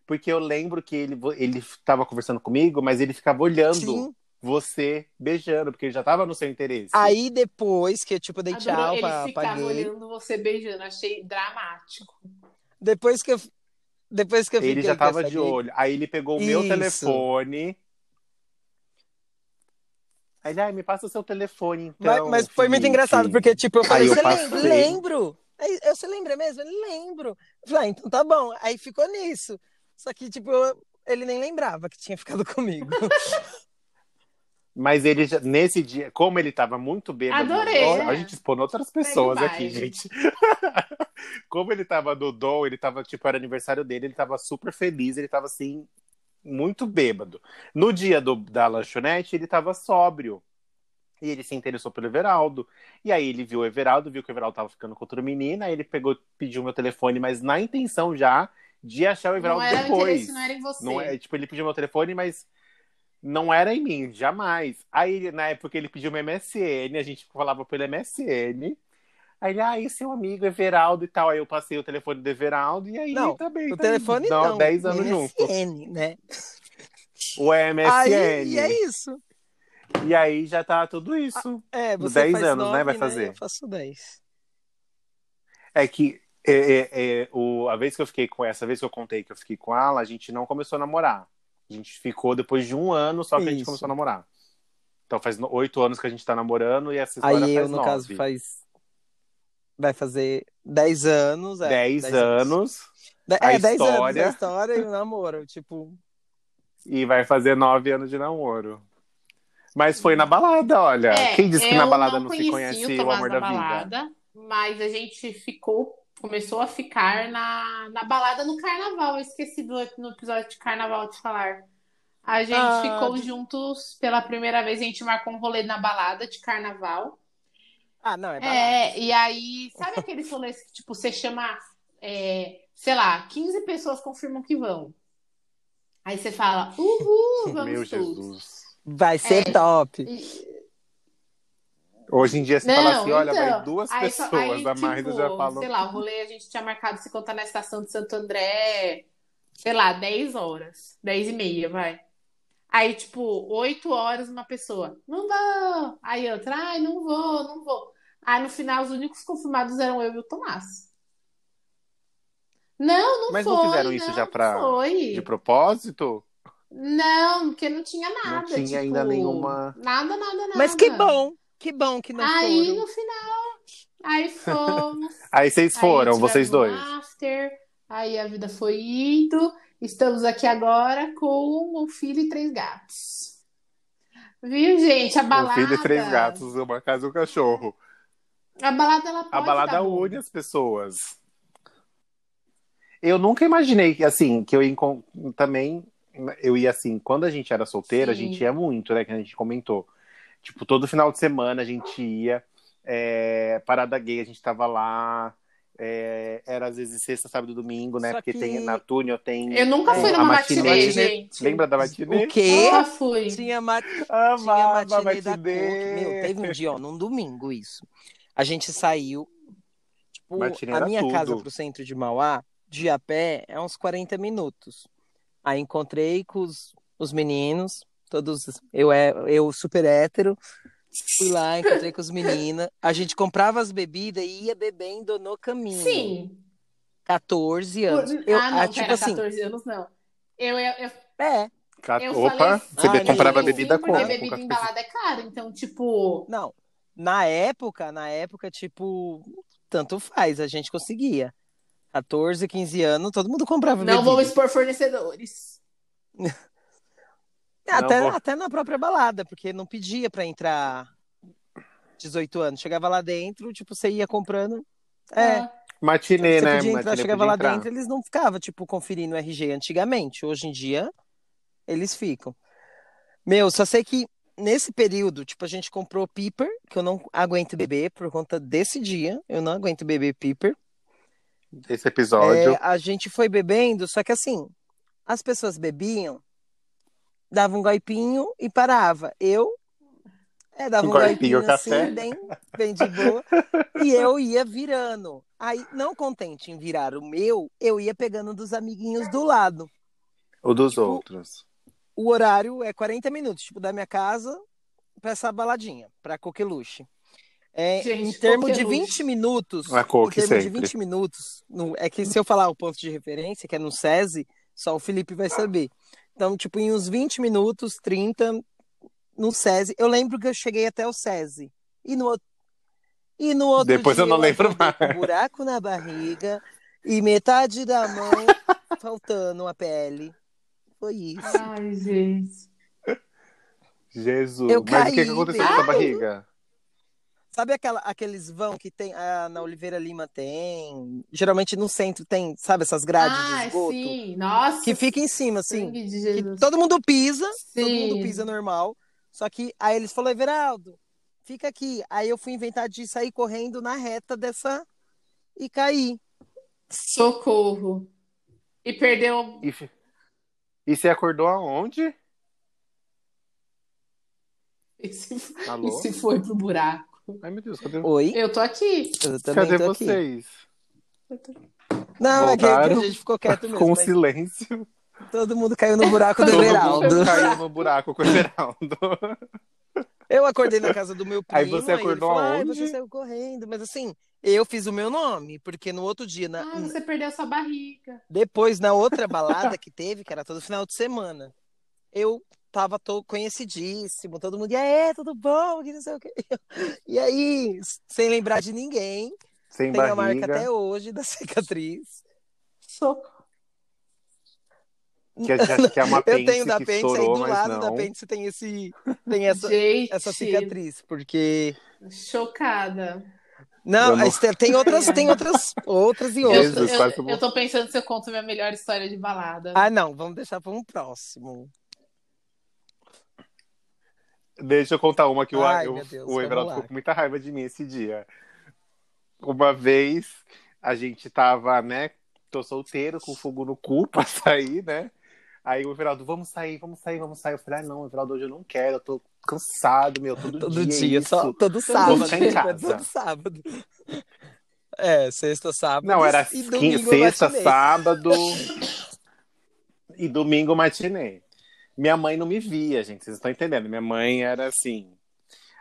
Porque eu lembro que ele, ele tava conversando comigo, mas ele ficava olhando Sim. você beijando, porque ele já tava no seu interesse. Aí depois que eu, tipo, dei tchau Ele pra, pra ficava gay. olhando você beijando. Achei dramático. Depois que eu. Depois que eu ele já tava de olho. Aí ele pegou o meu Isso. telefone. Aí ele, ai, me passa o seu telefone, Mas, então. mas foi muito Felipe." engraçado, porque, tipo, eu falei, você lembra? Lembro. Aí, eu, você lembra mesmo? Ele lembro. Eu falei, ah, então tá bom. Aí ficou nisso. Só que, tipo, eu- ele nem lembrava que tinha ficado [LAUGHS] comigo. Mas ele já, nesse dia, como ele tava muito bêbado. Adorei, Ó, né? A gente expondo outras pessoas aqui, gente. [LAUGHS] como ele tava no dom, ele tava, tipo, era aniversário dele, ele tava super feliz, ele tava assim, muito bêbado. No dia do, da lanchonete, ele tava sóbrio. E ele se interessou pelo Everaldo. E aí ele viu o Everaldo, viu que o Everaldo tava ficando com outra menina, aí ele pegou, pediu meu telefone, mas na intenção já de achar o Everaldo Não era depois. interesse, não era em você. Não é, tipo, ele pediu meu telefone, mas não era em mim, jamais. Aí, na época, ele pediu meu MSN, a gente falava pelo MSN. Aí ele, ah, esse é um amigo, Everaldo e tal. Aí eu passei o telefone do Everaldo e aí Não, também. O tá aí, telefone dá não. 10 anos junto. MSN, né? O MSN. Aí, e é isso. E aí já tá tudo isso. É, Dos você 10 faz anos, né, nove, vai fazer. Eu faço 10. É que é, é, é, o, a vez que eu fiquei com essa vez que eu contei que eu fiquei com ela, a gente não começou a namorar. A gente ficou depois de um ano só que a gente Isso. começou a namorar. Então faz oito anos que a gente tá namorando e essa história Aí eu, faz no nove. caso, faz. Vai fazer 10 anos. É, 10 anos De- a É, 10 anos história. a história e o namoro. Tipo, e vai fazer nove anos de namoro. Mas foi na balada, olha. É, Quem disse que na balada não, se conheci conhece o, Tomás amor da vida? balada, Mas a gente ficou, começou a ficar na, na balada no carnaval. Eu esqueci do, no episódio de carnaval de falar. A gente Ah, ficou de- juntos pela primeira vez, a gente marcou um rolê na balada de carnaval. ah, não, é balada. É, e aí, sabe aqueles rolês que, tipo, você chama, é, sei lá, 15 pessoas confirmam que vão. Aí você fala, uhul, [LAUGHS] vamos Meu todos. Jesus. Vai ser É. top. E- Hoje em dia você Não, fala assim, olha, então, vai duas aí pessoas aí, a mais, eu já tipo, falo. Sei lá, o rolê a gente tinha marcado se contar na estação de Santo André, sei lá, 10 horas, 10 e meia, vai. Aí, tipo, 8 horas uma pessoa, não vou. Aí outra, ai, não vou, não vou. Aí no final os únicos confirmados eram eu e o Tomás. Não, não Mas foi. não fizeram isso não, já pra- foi. De propósito? Não, porque não tinha nada. Não tinha tipo, ainda nenhuma- Nada, nada, nada. Mas que bom. Que bom que não Aí foram. no final, aí fomos. [LAUGHS] Aí vocês Aí foram, tivemos vocês um dois. After, aí a vida foi indo. Estamos aqui agora com um filho e três gatos. Viu, gente? A Um balada. filho e três gatos, uma casa e um cachorro. A balada ela pode A balada dar bom. une as pessoas. Eu nunca imaginei que, assim, que eu ia também. Eu ia assim, quando a gente era solteira, a Sim. gente ia muito, né? Que a gente comentou. Tipo, todo final de semana a gente ia. é, parada gay, a gente tava lá. é, era às vezes sexta, sábado e domingo, né? Só Porque que- tem na Túnel, tem. Eu nunca fui numa matinê. matinê, gente. Lembra da matinê? O quê? Nunca fui. Tinha, ma... Ah, tinha Amava a matinê da Cook. matinê. Meu, teve um dia, ó, num domingo isso. A gente saiu. Tipo, Matinê a minha tudo. casa pro centro de Mauá, de a pé, é uns 40 minutos. Aí encontrei com os, os meninos, todos. Eu, é, eu super hétero. Fui lá, encontrei com os meninos. A gente comprava as bebidas e ia bebendo no caminho. Sim. 14 anos. Por- Eu, ah, não, ah, tipo pera, assim, 14 anos não. Eu, eu, eu, é, eu Opa, falei, você ah, comprava sim, bebida como? porque Com bebida em 14? balada é caro, então, tipo... não. Na época, na época, tipo, tanto faz, a gente conseguia. 14, 15 anos, todo mundo comprava Não bebida. vou expor fornecedores. [LAUGHS] Até, Não vou- até na própria balada, porque não pedia pra entrar 18 anos. Chegava lá dentro, tipo, você ia comprando. É, Ah, Matinê, você né? podia entrar, Matinê chegava podia lá entrar. dentro, eles não ficavam, tipo, conferindo o RG antigamente. Hoje em dia, eles ficam. Meu, só sei que nesse período, tipo, a gente comprou Piper, que eu não aguento beber por conta desse dia. Eu não aguento beber Piper. Esse episódio. É, a gente foi bebendo, só que assim, as pessoas bebiam, davam um goipinho e parava. Eu é, dava Um um goipinho, goipinho assim, café. bem, bem de boa, e eu ia virando. Aí, não contente em virar o meu, eu ia pegando dos amiguinhos do lado. O dos tipo, outros. O horário é 40 minutos, tipo, da minha casa pra essa baladinha, pra Coqueluche. É, Gente, em termos de Coqueluche. 20 minutos, A Coque em termos de sempre. 20 minutos, no- é que se eu falar o ponto de referência, que é no SESI, só o Felipe vai saber. Então, tipo, em uns 20 minutos, 30, no SESI. Eu lembro que eu cheguei até o SESI. E no, outro- e no outro Depois eu dia não lembro com mais. um buraco na barriga e metade da mão [LAUGHS] faltando a pele. Foi isso. Ai, gente. Jesus. Eu Mas o que, que caí, aconteceu com a barriga? Sabe aquela, aqueles vão que tem ah, na Oliveira Lima tem? Geralmente no centro tem, sabe, essas grades de Ai, esgoto? sim. Nossa. Que fica em cima, assim. de todo mundo pisa, todo Sim. mundo pisa normal. Só que aí eles falaram, Everaldo, fica aqui. Aí eu fui inventar de sair correndo na reta dessa e caí. Socorro. E perdeu. E, e você acordou aonde? E se, Alô? e se foi pro buraco. Ai, meu Deus, cadê, Oi? Eu tô aqui. Eu também cadê tô aqui. vocês? Não, é que, Voltaram? a gente ficou quieto mesmo. Com mas silêncio. todo mundo caiu no buraco do Todo Everaldo. mundo [LAUGHS] caiu no buraco com o Everaldo. Eu acordei na casa do meu primo. Aí você ele acordou falou, Ai, aonde? você saiu correndo. Mas assim, eu fiz o meu nome, porque no outro dia, na- Ah, você perdeu sua barriga. depois, na outra balada que teve, que era todo final de semana, eu tava todo conhecidíssimo, todo mundo, e aí, tudo bom? Que não sei o quê. [LAUGHS] E aí, sem lembrar de ninguém, Sem tem a marca barriga. até hoje da [LAUGHS] cicatriz. Socorro. Que, que é uma [LAUGHS] Eu tenho da apêndice, aí do lado da não. apêndice tem esse tem essa, Gente, essa cicatriz, porque chocada. não, não- a Esther- tem outras, tem outras, outras e outras. Jesus, eu- eu eu tô pensando se eu conto minha melhor história de balada. Ah, não, vamos deixar para um próximo. Deixa eu contar uma que o, Ai, eu- meu Deus, o Everaldo ficou com muita raiva de mim esse dia. Uma vez a gente tava, né? Tô solteiro, com fogo no cu [LAUGHS] pra sair, né? Aí o Everaldo, vamos sair, vamos sair, vamos sair. Eu falei, ah, não, Everaldo, hoje eu não quero, eu tô cansado, meu, todo, Todo dia. dia, só todo sábado. ficar em casa. Todo sábado. É, sexta, sábado. Não, era quin- domingo sexta, matinê. sábado e domingo matinê. Minha mãe não me via, gente, vocês estão entendendo? Minha mãe era assim.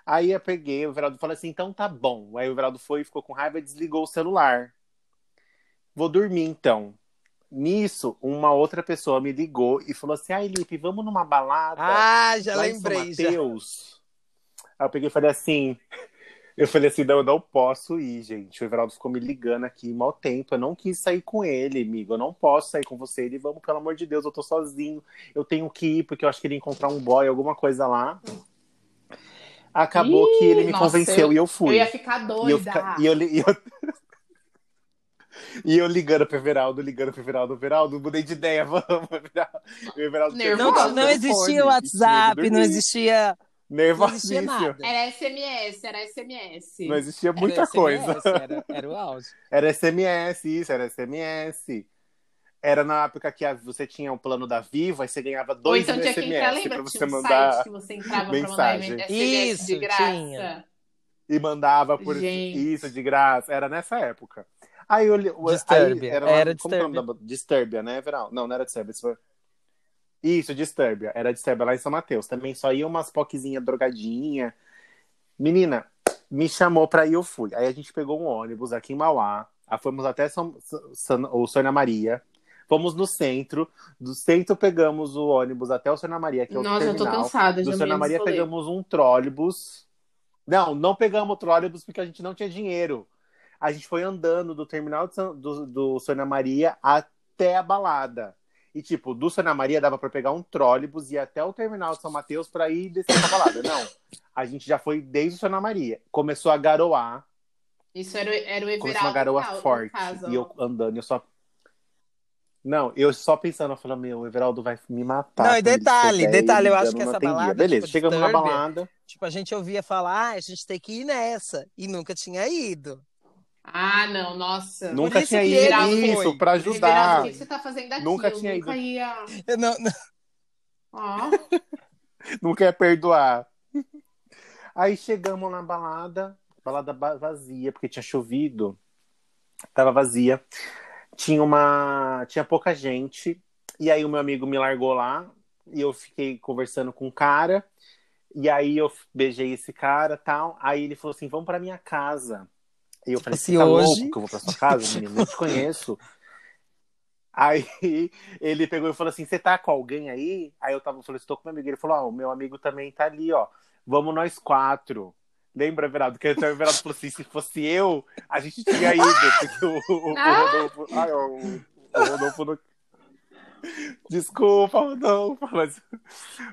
Aí eu peguei, o Everaldo falou assim, então tá bom. Aí o Everaldo foi e ficou com raiva e desligou o celular. Vou dormir então. Nisso, uma outra pessoa me ligou e falou assim: Ai, Lipe, vamos numa balada Ah, já lembrei. Mateus. Aí eu peguei e falei assim. Eu falei assim, não, eu não posso ir, gente. O Everaldo ficou me ligando aqui mal tempo. Eu não quis sair com ele, amigo. Eu não posso sair com você. Ele, vamos, pelo amor de Deus, eu tô sozinho. Eu tenho que ir, porque eu acho que ele ia encontrar um boy, alguma coisa lá. Acabou Ih, que ele me nossa, convenceu eu- e eu fui. Eu ia ficar E eu, doida. fica- e eu, li- e eu... [LAUGHS] e eu ligando pro Everaldo, ligando pro Everaldo, Everaldo, mudei de ideia, [LAUGHS] vamos, Everaldo. O Everaldo Nervoso. Não, não o existia WhatsApp, não não existia Nervosíssimo. Era SMS, era SMS. Não existia muita Era coisa. SMS, Era, era o auge. [LAUGHS] Era SMS, isso, era SMS. Era na época que a- você tinha um plano da Vivo, aí você ganhava Ou dois então mil tinha que entrar, SMS lembra? pra você tinha um mandar site que você entrava pra mandar mensagem. SMS de Isso, graça. tinha. e mandava por Gente. isso de graça. Era nessa época. Aí eu Disturbia, aí era, era é o nome da- Disturbia, né, Veral? Não, não era Disturbia. Isso, foi... isso Disturbia. Era Disturbia lá em São Mateus. Também só ia umas poquezinha drogadinha. Menina, me chamou pra ir, eu fui. Aí a gente pegou um ônibus aqui em Mauá. Aí fomos até São, São, o Sônia Maria. Fomos no centro. Do centro pegamos o ônibus até o Sônia Maria, que é o Nossa, eu tô terminal. cansada. Do Sônia Maria esfolei. pegamos um trólebus. Não, não pegamos o trólebus porque a gente não tinha dinheiro. A gente foi andando do terminal de São- do, do Sônia Maria até a balada. E, tipo, do Sônia Maria dava pra pegar um trólebus e ir até o terminal de São Mateus pra ir descer pra balada. Não. A gente já foi desde o Sônia Maria. Começou a garoar. Isso era, o- era o Começou Everaldo. uma garoa no forte. E eu andando, eu só. Não, eu só pensando, eu falei, meu, o Everaldo vai me matar. Não, e detalhe, detalhe, eu acho que essa atendia. balada, Beleza, tipo, chegamos na balada. Tipo, a gente ouvia falar, ah, a gente tem que ir nessa. E nunca tinha ido. Ah, não, nossa. Nunca isso tinha que ido isso, Everaldo, ajudar. o que você tá fazendo aqui? Nunca Eu tinha nunca ido. ia. Eu não, não- Ó. [LAUGHS] Nunca ia perdoar. Aí chegamos na balada, balada ba- vazia, porque tinha chovido. Tava vazia. Tinha uma. Tinha pouca gente. E aí o meu amigo me largou lá. E eu fiquei conversando com o cara. E aí eu beijei esse cara tal. Aí ele falou assim: vamos pra minha casa. E eu falei, Se você tá hoje- louco que eu vou pra sua casa, menino? Não te conheço. [LAUGHS] Aí ele pegou e falou assim: Você tá com alguém aí? Aí eu tava, eu falei, estou com meu amigo. Ele falou: Ah, o meu amigo também tá ali, ó. Vamos nós quatro. Lembra, Everaldo? Que então o Everaldo falou assim: se fosse eu, a gente tinha ido. Porque o, o, o Ah! Rodolfo. Ai, ó, o, o Rodolfo não. Desculpa, Rodolfo, mas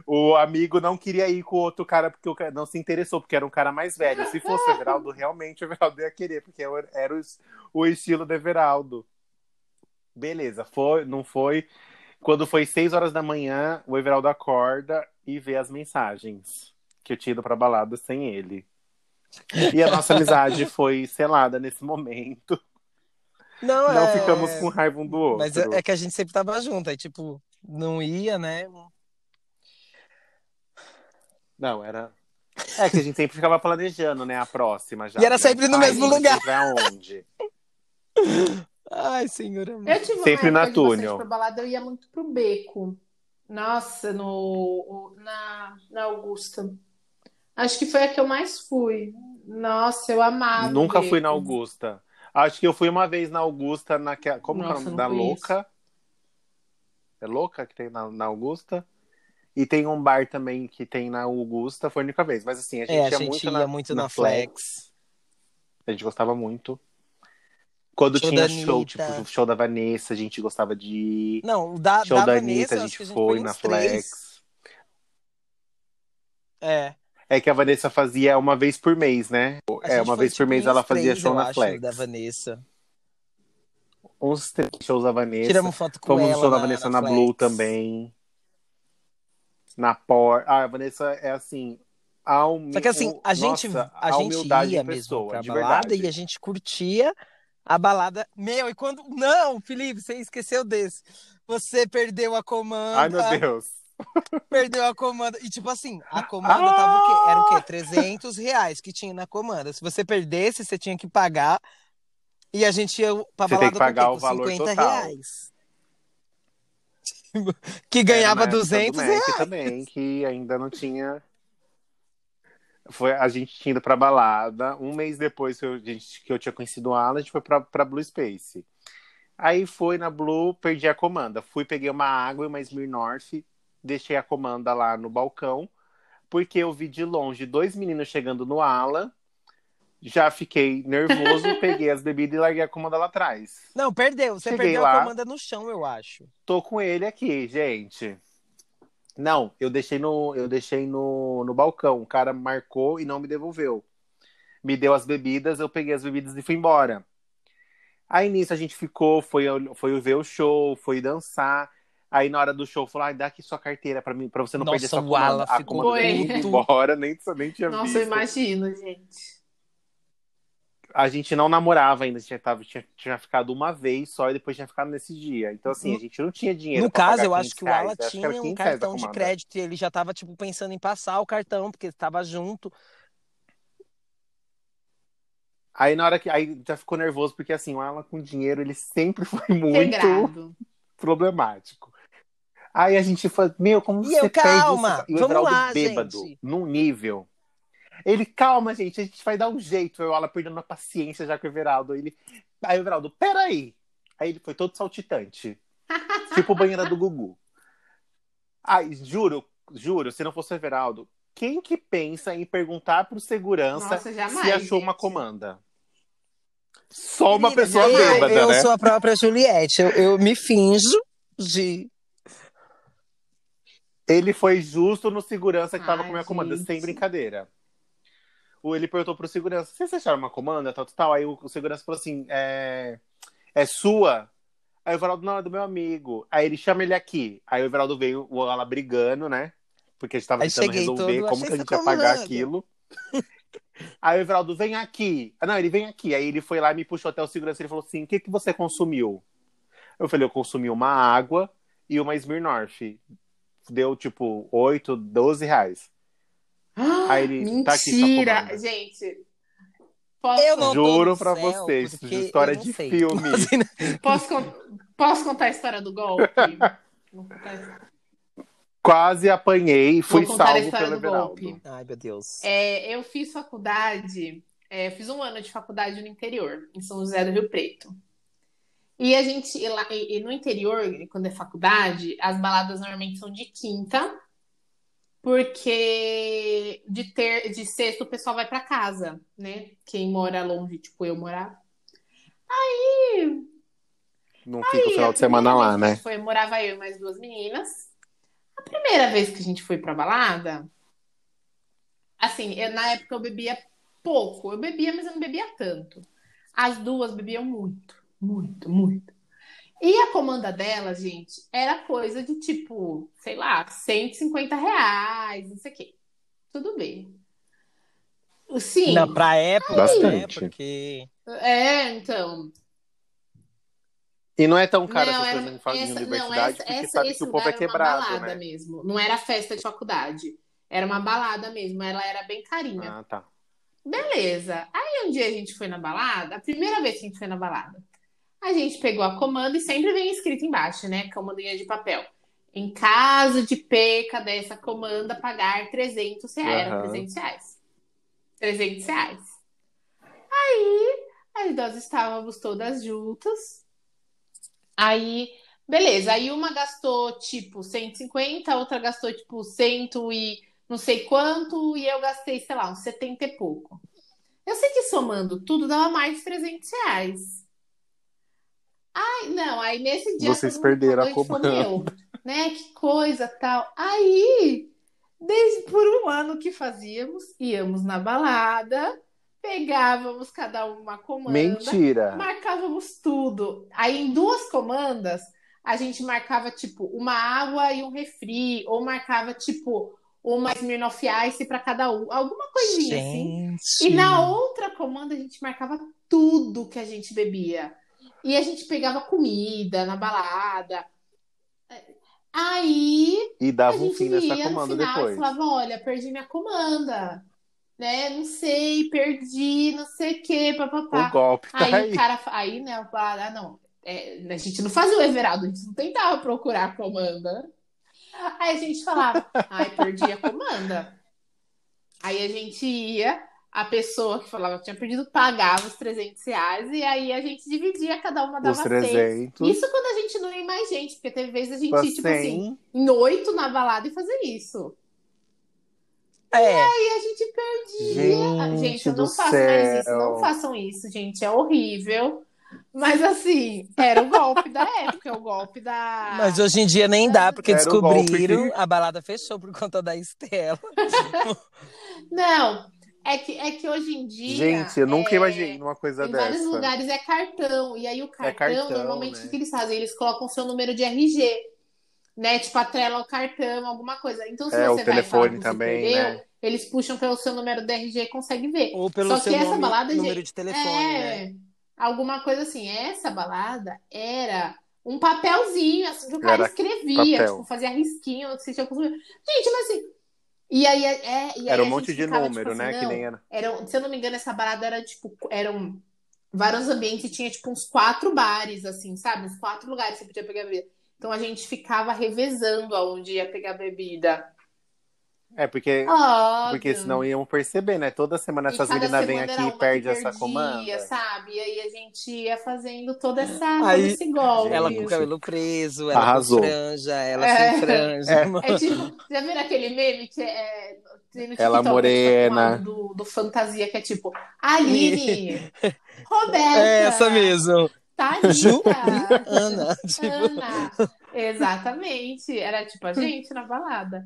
o amigo não queria ir com o outro cara porque o cara não se interessou, porque era um cara mais velho. Se fosse o Everaldo, realmente o Everaldo ia querer, porque era o, o estilo do Everaldo. Beleza, foi, não foi. Quando foi seis horas da manhã, o Everaldo acorda e vê as mensagens que eu tinha ido pra balada sem ele. E a nossa amizade foi selada nesse momento. Não, Não é... ficamos com raiva um do outro. Mas é, é que a gente sempre tava junto. Aí, tipo, não ia, né? Não, era. É que a gente sempre ficava planejando, né? A próxima já. E era né? sempre no Ai, mesmo lugar. Vai aonde? [LAUGHS] Ai, senhor amor. Eu tive Sempre uma na túnel. pra balada, eu ia muito pro beco. Nossa, no, na, na Augusta. Acho que foi a que eu mais fui. Nossa, eu amava. o Nunca fui na Augusta. Acho que eu fui uma vez na Augusta, naquela. Como que é o Nossa, nome? Da. Louca. É Louca que tem na, na Augusta. E tem um bar também que tem na Augusta, foi a única vez. Mas assim, a gente É, a ia gente muito ia na, muito na na Flex. A gente gostava muito. Quando Show tinha show, Anitta. tipo, show da Vanessa, a gente gostava de. Não, o da, show da da, Vanessa, Anitta, a gente, a gente foi na três. Flex. É. É que a Vanessa fazia uma vez por mês, né? A É, uma vez por tipo, mês uns ela fazia três, show na acho, Flex. da Vanessa. Uns três shows da Vanessa. Tiramos foto com Fomos ela show da na, Vanessa na na. Blue também. Na Por. Ah, a Vanessa é assim. A humi... Só que assim, a gente, Nossa, a gente humildade ia em mesmo pessoa, pra de balada verdade. e a gente curtia a balada. Meu, e quando. Não, Felipe, você esqueceu desse. Você perdeu a comanda. Ai, meu Deus. Perdeu a comanda. E tipo assim, a comanda tava o quê? Era o quê? 300 reais que tinha na comanda. Se você perdesse, você tinha que pagar. E a gente ia pra Você tem balada que pagar com, o o quê? com valor 50 total. reais. que ganhava Era na época 200 do Mac reais. também, que ainda não tinha. Foi, a gente tinha ido pra balada. Um mês depois que eu, gente- que eu tinha conhecido a Alan, a gente foi pra, pra Blue Space. Aí foi na Blue, perdi a comanda. Fui, peguei uma água e uma Smirnoff, deixei a comanda lá no balcão, porque eu vi de longe dois meninos chegando no Alan. Já fiquei nervoso, [LAUGHS] peguei as bebidas e larguei a comanda lá atrás. Não, perdeu. Você Cheguei perdeu lá. a comanda no chão, eu acho. Tô com ele aqui, gente. Não, eu deixei no, eu deixei no, no balcão. O cara marcou e não me devolveu. Me deu as bebidas, eu peguei as bebidas e fui embora. Aí nisso a gente ficou, foi, foi ver o show, foi dançar. Aí na hora do show falou: ah, dá aqui sua carteira pra mim, para você não Nossa, perder sua o Ala comanda. Ficou comanda embora, nem, nem tinha Nossa, visto. eu imagino, gente. A gente não namorava ainda, a gente tava, tinha, tinha ficado uma vez só e depois tinha ficado nesse dia. Então, assim, a gente não tinha dinheiro. No pra caso, pagar eu acho 500 que o Ala reais, era tinha um 500 reais a cartão de crédito e ele já tava, tipo, pensando em passar o cartão, porque tava junto. Aí na hora que. Aí já ficou nervoso, porque assim, o Alan com dinheiro, ele sempre foi muito Regrado. problemático. Aí a gente falou, meu, como E você eu, perde calma, isso? E o vamos Everaldo lá, bêbado, gente. num nível. Ele, calma, gente, a gente vai dar um jeito. Aí o Alan perdendo a paciência já com o Everaldo. Ele, Aí o Everaldo, peraí. Aí ele foi todo saltitante. [LAUGHS] tipo banheira do Gugu. Ai, juro, juro, se não fosse o Everaldo, quem que pensa em perguntar pro segurança Nossa, jamais, se achou gente. uma comanda? Só uma pessoa eu, bêbada, eu né? sou a própria Juliette. Eu, eu me finjo de. Ele foi justo no segurança que tava Ai, com a minha comanda, gente. sem brincadeira. O- Ele perguntou pro segurança: vocês acharam uma comanda? Tal, tal, tal. Aí o, o segurança falou assim: é, é sua? Aí o Everaldo, não, é do meu amigo. Aí ele chama ele aqui. Aí o Everaldo veio o- lá brigando, né? Porque a gente tava Aí tentando resolver todo, como que a gente ia pagar comanda. aquilo. [LAUGHS] Aí o Everaldo, vem aqui. Ah, Não, ele vem aqui. Aí ele foi lá e me puxou até o segurança. Ele falou assim: o que, que você consumiu? Eu falei: eu consumi uma água e uma Smirnoff. Deu tipo 8, 12 reais. Aí ele, tá aqui Mentira! comanda. Gente, posso, Eu não tô Juro pra céu, vocês, história de sei. filme. [LAUGHS] posso, con- posso contar a história do golpe? [LAUGHS] Vou contar- Quase apanhei e fui Vou contar a salvo história pelo Everaldo. golpe. Ai, meu Deus. É, eu fiz faculdade, é, fiz um ano de faculdade no interior, em São José do Rio Preto. E a gente, e lá- e- no interior, quando é faculdade, as baladas normalmente são de quinta, porque de ter, de sexta o pessoal vai pra casa, né? Quem mora longe, tipo eu morava. Aí, Não fica o final de semana lá, né? Foi, morava eu e mais duas meninas. A primeira vez que a gente foi pra balada, assim, eu- na época eu bebia pouco. Eu bebia, mas eu não bebia tanto. As duas bebiam muito, muito, muito. E a comanda dela, gente, era coisa de tipo, sei lá, 150 reais, não sei o quê. Tudo bem. Sim, Não, pra época, Bastante. né? Porque. é, então. E não é tão caro Não, era- em, fa- em essa- universidade, não, essa- porque essa- sabe que o povo é era uma quebrado, balada né? mesmo. Não era festa de faculdade. Era uma balada mesmo. Ela era bem carinha. Ah, tá. Beleza. Aí um dia a gente foi na balada. A primeira vez que a gente foi na balada. A gente pegou a comanda e sempre vem escrito embaixo, né? Comandinha de papel. Em caso de perca dessa comanda, pagar 300 reais. Era Aham. 300 reais. 300 reais. Aí, aí nós estávamos todas juntas. Aí, beleza. Aí uma gastou tipo 150, a outra gastou tipo 100 e não sei quanto, e eu gastei, sei lá, uns 70 e pouco. Eu sei que somando tudo dava mais de 300 reais. Ai, não, aí nesse dia Vocês perderam a meu, né, que coisa tal. Aí, desde por um ano que fazíamos, íamos na balada, pegávamos cada um uma comanda, Mentira. marcávamos tudo. Aí em duas comandas, a gente marcava tipo uma água e um refri, ou marcava tipo uma Smirnoff Ice para cada um, alguma coisinha assim. Gente. E na outra comanda a gente marcava tudo que a gente bebia. E a gente pegava comida na balada. Aí E a dava um fim nessa ia no comanda final e depois. falava, olha, perdi minha comanda. Né? Não sei, perdi, não sei o que, papapá. O golpe tá Aí, aí. o cara, aí, né, ah, não, é, a gente não fazia o Everaldo, a gente não tentava procurar a comanda. Aí a gente falava, ai, perdi a comanda. Aí a gente ia, a pessoa que falava que tinha perdido pagava os 300 reais e aí a gente dividia, cada uma dava Os 100. 300. Isso quando a gente não ia mais gente, porque teve vezes a gente ir, tipo assim, 100. em oito na balada e fazer isso. É, E a gente perdia. Gente Gente, eu não faço mais isso. céu. Não façam isso, gente. É horrível. Mas assim, era o golpe da época, é o golpe da. mas hoje em dia nem dá, porque Era descobriram, que- a balada fechou por conta da Estela. [LAUGHS] Não, é que, é que hoje em dia. Gente, eu nunca é, imaginei numa coisa Em dessa. vários lugares é cartão. E aí o cartão, cartão, normalmente, né? o que eles fazem? Eles colocam o seu número de RG. Né? Tipo, atrela ao cartão, alguma coisa. Então, se É, o você vai falar telefone você também, perdeu, né? eles puxam pelo seu número de RG e conseguem ver. Ou pelo Só seu que essa nome, balada, número gente, de telefone, né? É, alguma coisa assim. Essa balada era um papelzinho, assim, que o cara Era escrevia, papel. tipo, fazia risquinho que você tinha consumido. Gente, mas assim. E aí, é, é- e aí Era um monte de ficava, número, tipo né? assim, Que não, nem era. eram, se eu não me engano, essa balada era tipo, eram vários ambientes e tinha tipo uns quatro bares, assim, sabe? Uns quatro lugares que você podia pegar bebida. Então a gente ficava revezando aonde ia pegar bebida. É, porque, Óbvio. porque senão iam perceber, né? Toda semana E essas meninas vêm aqui e perde essa comanda. sabe? E aí a gente ia fazendo toda essa, Aí, todo esse golpe. Ela com o cabelo preso, ela Arrasou. com franja, ela É. sem franja. [LAUGHS] É. É tipo, já viram aquele meme que é. Ela é morena. tipo, áudio do, do Fantasia, que é tipo, Aline, [LAUGHS] Roberta, É essa mesmo. Thalita, [LAUGHS] Ju, Ana. Tipo, Ana. Exatamente. Era tipo a gente na balada.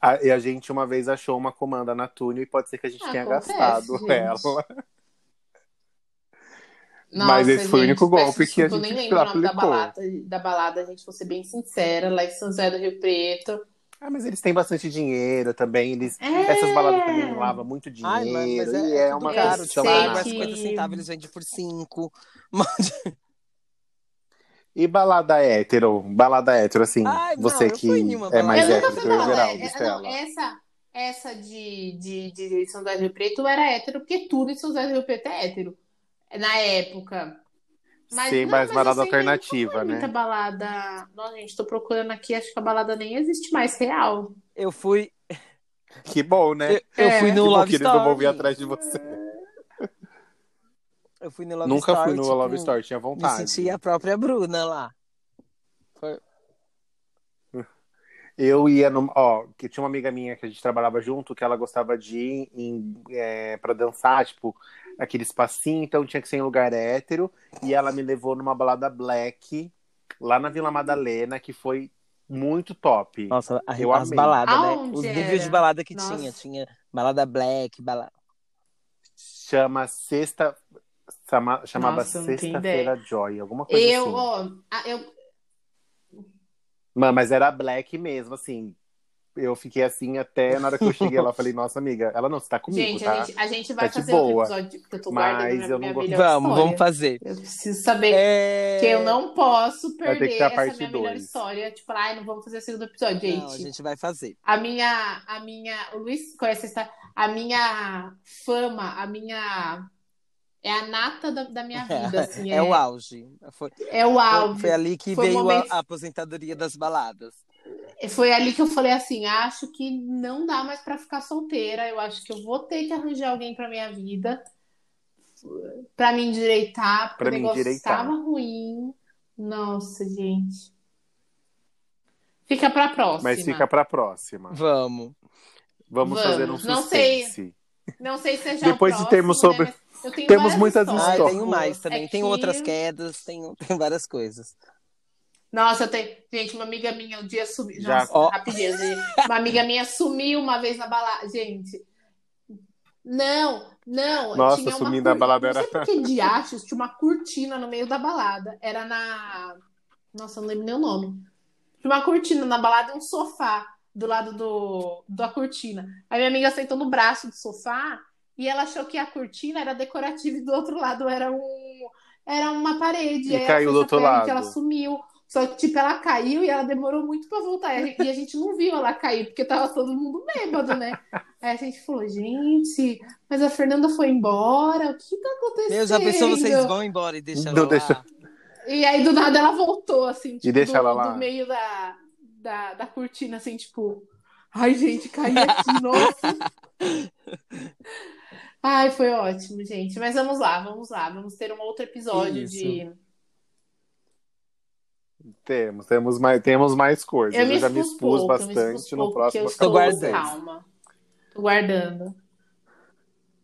A- e a gente uma vez achou uma comanda na Túnel e pode ser que a gente tenha Acontece, gastado gente. ela. Nossa, Mas esse foi o gente, único golpe que a gente nem lembro o nome da balada, da balada, gente, vou ser bem sincera, lá em São José do Rio Preto. Ah, mas eles têm bastante dinheiro também. Eles, É. Essas baladas também lavam muito dinheiro. Ai, mas, mas e é, é uma é que- 50 centavos, eles vendem por 5. [LAUGHS] E balada hétero? Balada hétero, assim, Ai, não, você eu que é mais eu nunca hétero fui que o. Everaldo, É, Stella. não, essa, essa de, de, de São José do Rio Preto era hétero, porque tudo em São José do Rio Preto é hétero. Na época. Sim, mais eu balada que nunca alternativa, né? Muita balada. Nossa, gente, tô procurando aqui, acho que a balada nem existe mais, real. Eu fui, Que bom, né? eu, eu É. fui Que no bom Love que eles não vão vir Story. atrás de você. Eu fui no Love Nunca Story, fui no tipo, Love Story, tinha Me vontade. senti a própria Bruna lá. Foi- Eu ia no. Ó, que tinha uma amiga minha que a gente trabalhava junto, que ela gostava de ir em, é, pra dançar, tipo, aquele espacinho, então tinha que ser em lugar hétero. E ela me levou numa balada black, lá na Vila Madalena, que foi muito top. Nossa, a- Eu as amei. baladas, né? Os era? níveis de balada que Nossa. tinha. Tinha balada black, balada. Chama Sexta. Chama, chamava Sexta-feira Joy, alguma coisa Eu, assim. ó, a- eu, Mano, mas era black mesmo, assim. Eu fiquei assim até na hora que eu cheguei lá, eu falei, nossa amiga, ela não está comigo, gente, tá? a gente, a gente vai Tá fazer outro episódio, porque eu tô Mas guardando eu minha, não minha melhor Vamos, história. vamos fazer. Eu preciso saber É... que eu não posso perder essa parte minha melhor dois. história. Tipo, ai, não vamos fazer o segundo episódio, gente. Não, a gente vai fazer. A minha, a minha, o Luiz conhece essa, a minha fama, a minha é a nata da, da minha [LAUGHS] vida, assim, É o auge. Foi, é o auge. foi ali que Foi veio a- momento- a, aposentadoria das baladas. Foi ali que eu falei assim, acho que não dá mais pra ficar solteira. Eu acho que eu vou ter que arranjar alguém pra minha vida, pra me endireitar, porque Pra o me negócio endireitar. estava ruim. Nossa, gente. Fica pra próxima. Mas fica pra próxima. Vamos. Vamos, Vamos. fazer um Não sei. suspense. Não sei se é já Depois o de próximo, termos sobre- né? Mas eu tenho Temos muitas Ah, histórias. histórias. tenho mais também. É Tem que- outras quedas, tem, tem várias coisas. Nossa, eu tenho. Gente, uma amiga minha um dia sumiu. Já- Nossa, Ó. rapidez. gente. Uma amiga minha sumiu uma vez na balada. Gente. Não, não. Nossa, tinha uma sumindo da cur- balada Não era- sei por que [LAUGHS] de achos, tinha uma cortina no meio da balada. Era na. Nossa, eu não lembro nem o nome. Tinha uma cortina na balada e um sofá do lado do, da cortina. Aí minha amiga sentou no braço do sofá e ela achou que a cortina era decorativa e do outro lado era um era uma parede. E caiu do outro lado. ela sumiu. Só que, tipo, ela caiu e ela demorou muito pra voltar. E a gente- e não viu ela cair, porque tava todo mundo bêbado, né? [LAUGHS] Aí a gente falou, gente, mas a Fernanda foi embora, o que tá acontecendo? Meu, já pensou vocês vão embora e deixam Não ela deixa- lá? E aí, do nada, ela voltou, assim, tipo, deixa do, ela lá. do meio da, da, da cortina, assim, tipo... Ai, gente, caí aqui, nossa. [LAUGHS] Ai, foi ótimo, gente. Mas vamos lá, vamos lá. Vamos ter um outro episódio Isso. de... Temos, temos mais, temos mais coisas. Eu Eu, me já me expus pouco, bastante. expus no pouco, próximo eu estou guardando. calma. Tô guardando.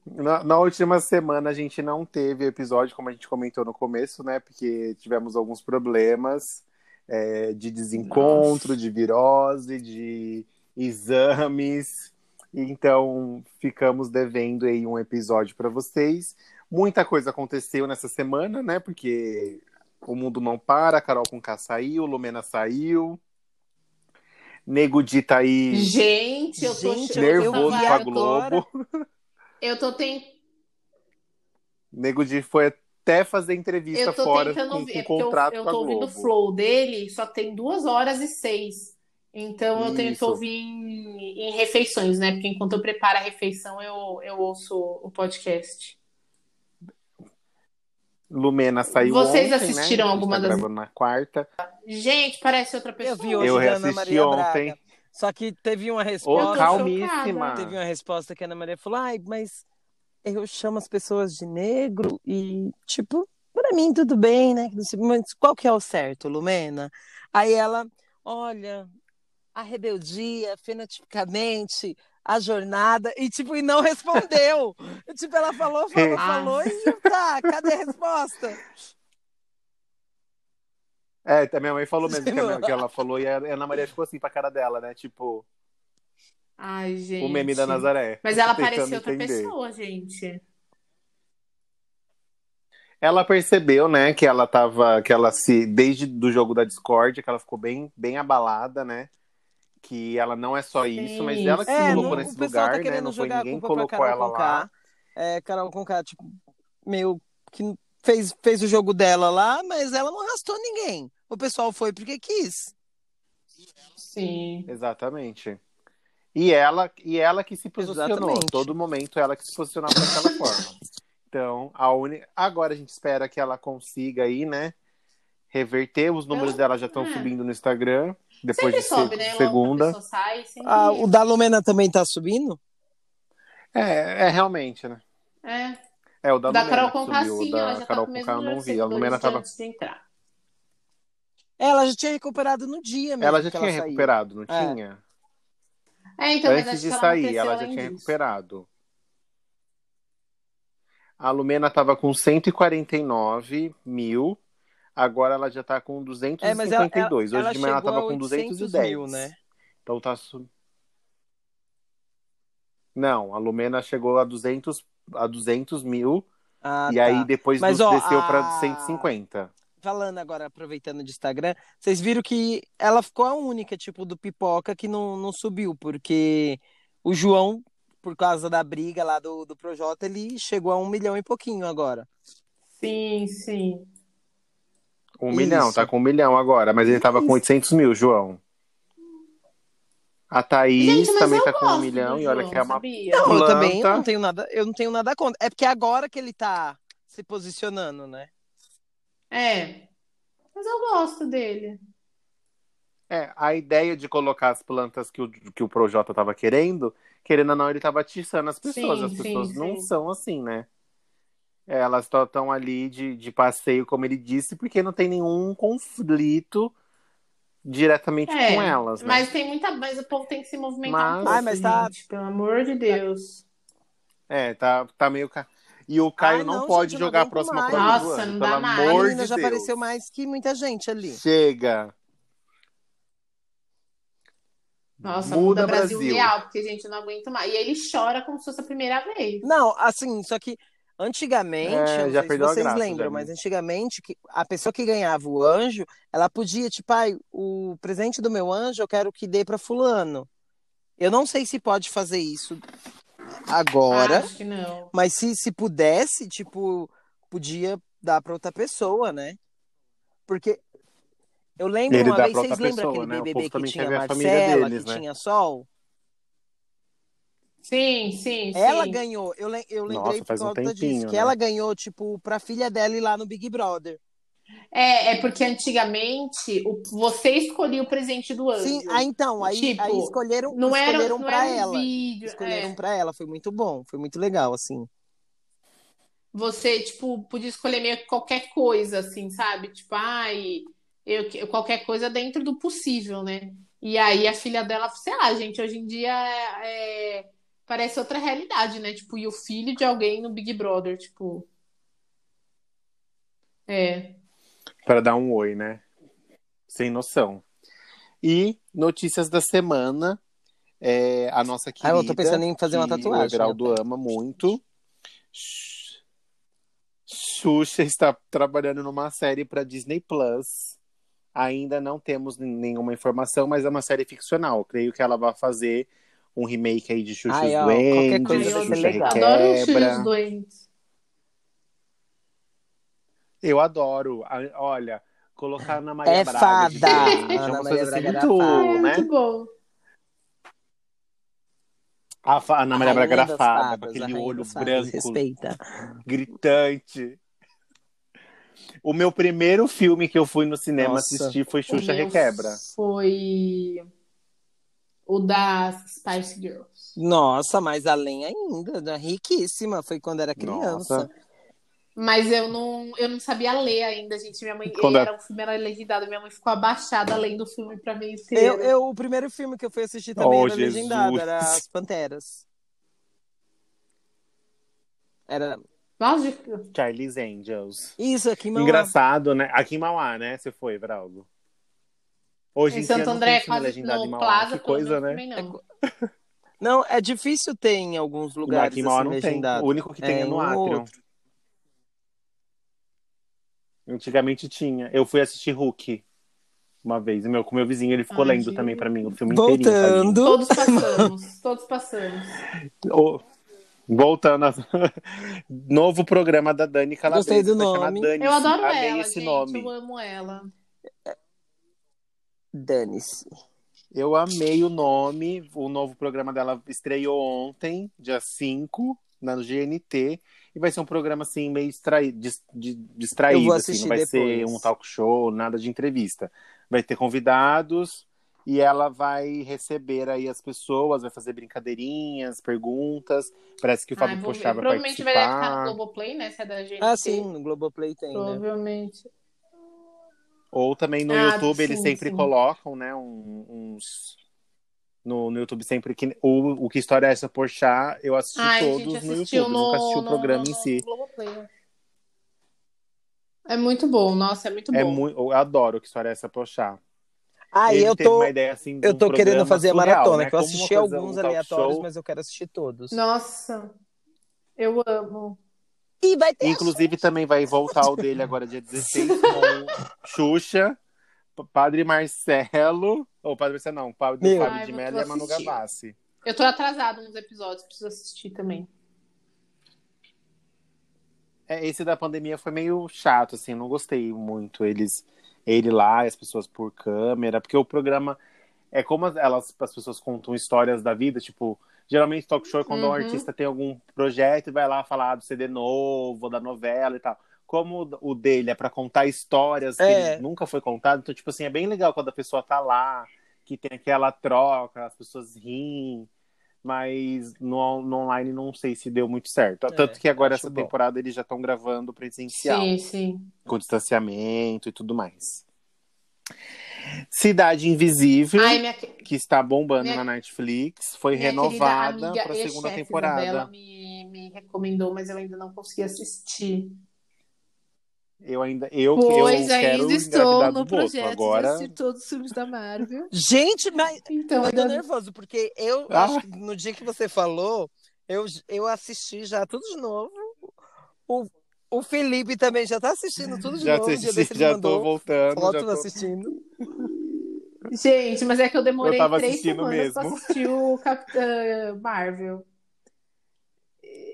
Na, na última semana a gente não teve episódio, como a gente comentou no começo, né? Porque tivemos alguns problemas é, de desencontro, Nossa. de virose, de exames. Então ficamos devendo aí um episódio para vocês. Muita coisa aconteceu nessa semana, né? Porque o mundo não para, Carol com K saiu, Lumena saiu. Nego Di tá aí Gente, eu tô Gente, eu nervoso com a. Globo. [LAUGHS] Eu tô, ten... Nego Di foi até fazer entrevista eu fora tentando com, ver, com porque eu, contrato eu com a tô ouvindo o Globo. flow dele, só tem duas horas e seis. Então eu tenho que Isso. ouvir em, em refeições, né? Porque enquanto eu preparo a refeição, eu, eu ouço o podcast. Lumena saiu Vocês ontem, assistiram né? A gente alguma tá das- na quarta. Gente, parece outra Eu pessoa. vi hoje Eu da Ana Maria ontem. Braga. Só que teve uma resposta. calmíssima. Teve uma resposta que a Ana Maria falou: ai, mas eu chamo as pessoas de negro e, tipo, pra mim tudo bem, né? Mas qual que é o certo, Lumena? Aí ela, olha, a rebeldia, fenotipicamente, a jornada, e tipo, e não respondeu. [LAUGHS] tipo, ela falou, falou, Ah. falou, e tá, cadê a resposta? É, a minha mãe falou mesmo que, a minha- que ela falou e a Ana Maria ficou assim pra cara dela, né? Tipo, Ai, gente. o meme da Nazaré. Mas ela parecia outra entender. pessoa, gente. Ela percebeu, né, que ela tava, que ela se, desde do jogo da Discord, que ela ficou bem, bem abalada, né? Que ela não é só isso, mas ela que se É, colocou não- nesse pessoal lugar, tá né? Não foi ninguém pra colocou Carol ela lá. Conká. É, Carol Conká, tipo, meio que fez, fez o jogo dela lá, mas ela não arrastou ninguém. O pessoal foi porque quis. Sim. Exatamente. E ela, e ela que se posicionou. Exatamente. Todo momento ela que se posicionava daquela forma. Então, a uni... agora a gente espera que ela consiga aí, né? Reverter. Os números Ela- dela já estão é. subindo no Instagram. Depois Sempre de se- sobe, né? Segunda. sai, sempre... Ah, o da Lumena também tá subindo? É, é realmente, né? É. É, o da, da Lumena Carol Conká, subiu. sim, da ela já Carol tá com Conká não vi. A Lumena tava. Ela já tinha recuperado no dia mesmo Ela já que tinha ela recuperado, não É. tinha? É, então, mas Antes acho de ela sair, cresceu ela já tinha disso. recuperado. A Lumena tava com 149 mil. Agora ela já tá com É, mas ela, 252. ela, ela Hoje de manhã ela chegou tava a com 800 210. mil, né? Então tá. Não, a Lumena chegou a 200, a 200 mil. Ah, e tá. aí depois Mas, ó, desceu a- pra 150. Falando agora, aproveitando de Instagram, vocês viram que ela ficou a única, tipo, do Pipoca que não, não subiu, porque o João, por causa da briga lá do, do Projota, ele chegou a um milhão e pouquinho agora. Sim, sim. Um Isso. milhão, tá com um milhão agora. Mas ele tava com 800 mil, João. A Thaís Gente, também tá com um milhão. E olha João, que é uma sabia? Não, eu também não tenho nada, eu não tenho nada contra. É porque é agora que ele tá se posicionando, né? É. Mas eu gosto dele. É, a ideia de colocar as plantas que o, que o Projota tava querendo, querendo ou não, ele tava atiçando as pessoas. Sim, as pessoas sim, não sim. são assim, né? É, Elas estão ali de, de passeio, como ele disse, porque não tem nenhum conflito diretamente É, com elas, né? Mas tem muita. Mas o povo tem que se movimentar Mas- um pouco. Ai, mas tá- gente, Pelo amor de Deus. É, tá, tá meio. ca- E o Caio Ai, não, não, pode gente, eu não jogar a próxima mais. prova Nossa, ano, não pelo dá mais. A amor menina de já Deus. apareceu mais que muita gente ali. Chega. Nossa, Muda muda, Brasil, Brasil. real, porque, gente, eu não aguento mais. E ele chora como se fosse a primeira vez. Não, assim, só que antigamente, É, já se vocês graça, lembram, já. mas antigamente que a pessoa que ganhava o anjo, ela podia, tipo, ai, o presente do meu anjo eu quero que dê pra fulano. Eu não sei se pode fazer isso agora, Acho que não. mas se, se pudesse, tipo, podia dar pra outra pessoa, né? Porque eu lembro Ele uma vez, vocês lembram aquele né? BBB que tinha a família Marcela, deles, que né? tinha Sol? Sim, sim, Ela sim. ganhou, eu, lem- eu Nossa, lembrei por faz um conta disso, tempinho, que né? ela ganhou, tipo, pra filha dela ir lá no Big Brother. É, é porque antigamente o, você escolhia o presente do anjo. Sim, ah, então, aí, Tipo, aí escolheram, não era, escolheram não pra era um ela. vídeo. Escolheram é. pra ela, foi muito bom, foi muito legal, assim. Você, tipo, podia escolher meio que qualquer coisa, assim, sabe? Tipo, ai, eu, eu- qualquer coisa dentro do possível, né? E aí a filha dela, sei lá, gente, hoje em dia é, é- parece outra realidade, né? Tipo, e o filho de alguém no Big Brother, tipo. É. Pra dar um oi, né? Sem noção. E notícias da semana. É, a nossa Ah, querida. eu tô pensando em fazer uma tatuagem, O Everaldo né? ama muito. Xuxa está trabalhando numa série para Disney Plus. Ainda não temos nenhuma informação, mas é uma série ficcional. Creio que ela vai fazer um remake aí de Xuxa Ai, ó, qualquer coisa Xuxa legal. Adoro os Requebra. filhos doentes. Eu adoro. Olha, colocar Ana Maria É Braga de fada. Duende, é Ana uma Maria coisa assim Braga era muito, fada. É né? muito bom. A fa- Ana Maria A Braga era fada, fadas, com aquele olho branco, Respeita. gritante. O meu primeiro filme que eu fui no cinema Nossa. assistir foi O Xuxa meu Requebra. Foi. O das Spice Girls. Nossa, mas além ainda, né? riquíssima. Foi quando era criança. Nossa. Mas eu não, eu não sabia ler ainda, gente. Minha mãe Quando era, o filme era legendado, minha mãe ficou abaixada lendo o filme pra ver inteiro. Eu, eu, o primeiro filme que eu fui assistir também Oh, era legendado, Jesus. era As Panteras. Era de- Charlie's Angels. isso aqui, Mauá. Engraçado, né? Aqui em Mauá, né? Você foi, Bralgo. Hoje em em dia Santo não André, tem filme quase no Mauá. Plaza, que coisa, né? não. [LAUGHS] Não, é difícil ter em alguns lugares aqui em Mauá assim, não tem. legendado. O único que tem é, É, no Átrio. outro. Antigamente tinha. Eu fui assistir Hulk uma vez. Meu, com meu vizinho, ele ficou Ai, lendo gente. também pra mim o filme inteirinho. Voltando. Todos [LAUGHS] passamos, todos passamos. Ô, Voltando. a- [LAUGHS] Novo programa da Dani Calabresa. Gostei do nome. Dani. Eu adoro Amei ela, esse gente. nome. Eu amo ela. Dane-se. Eu amei o nome. O novo programa dela estreou ontem, dia 5, na GNT. E vai ser um programa assim, meio extraí- dis- de- distraído. Eu vou assim. Não vai ser depois. um talk show, nada de entrevista. Vai ter convidados e ela vai receber aí as pessoas, vai fazer brincadeirinhas, perguntas. Parece que o Fábio Ai. Pochá vai Provavelmente vai ficar no participar. Globoplay, né? Se é da gente. Ah, sim, no Globoplay tem, né? Ou também no Ah, YouTube eles sim, sempre sim. colocam, né, uns... No, no YouTube sempre que o, o que história é essa Porchat, eu assisti Ai, todos no YouTube, no, nunca assisti o no- programa no- em si. É muito bom, nossa, é muito É bom. muito, eu adoro o que história é essa Porchat. Aí Ele eu tô, uma ideia assim, eu um tô querendo fazer a surreal, maratona, né? que eu assisti coisa, alguns um aleatórios, show. mas eu quero assistir todos. Nossa, eu amo. E vai ter Inclusive também vai voltar o dele agora dia 16 com Xuxa, Padre Marcelo, ou Padre Marcelo não, Padre Meu. Fábio Ai, de Mello e a Manu. Gavassi. Eu tô atrasado nos episódios, preciso assistir também. É, esse da pandemia foi meio chato, assim, não gostei muito. Eles, ele lá, e as pessoas por câmera, porque o programa é como as- elas, as pessoas contam histórias da vida, tipo, geralmente talk show é quando um Uhum. artista tem algum projeto e vai lá falar do CD novo, da novela e tal. Como o dele é pra contar histórias que É. ele nunca foi contado, então, tipo assim, é bem legal quando a pessoa tá lá, que tem aquela troca, as pessoas riem. Mas no, no online não sei se deu muito certo. Tanto que agora essa bom. temporada eles já estão gravando presencial Sim, sim. com distanciamento e tudo mais. Cidade Invisível, Ai, minha, que- está bombando minha- na Netflix, foi minha renovada para a segunda temporada. Isabela me, me recomendou, mas eu ainda não consegui assistir. Eu ainda eu, Pois eu quero ainda estou no do Boto. projeto Agora de assistir todos os filmes da Marvel. [LAUGHS] Gente, mas Então, eu tô ainda... nervoso, porque eu Ah. acho que no dia que você falou, eu, eu assisti já tudo de novo. O, o Felipe também já tá assistindo tudo de já, novo. Dia assisti, desse já tô voltando. foto já tô... assistindo. Gente, mas é que eu demorei Eu tava três semanas pra mesmo. assistir o Capitã Marvel.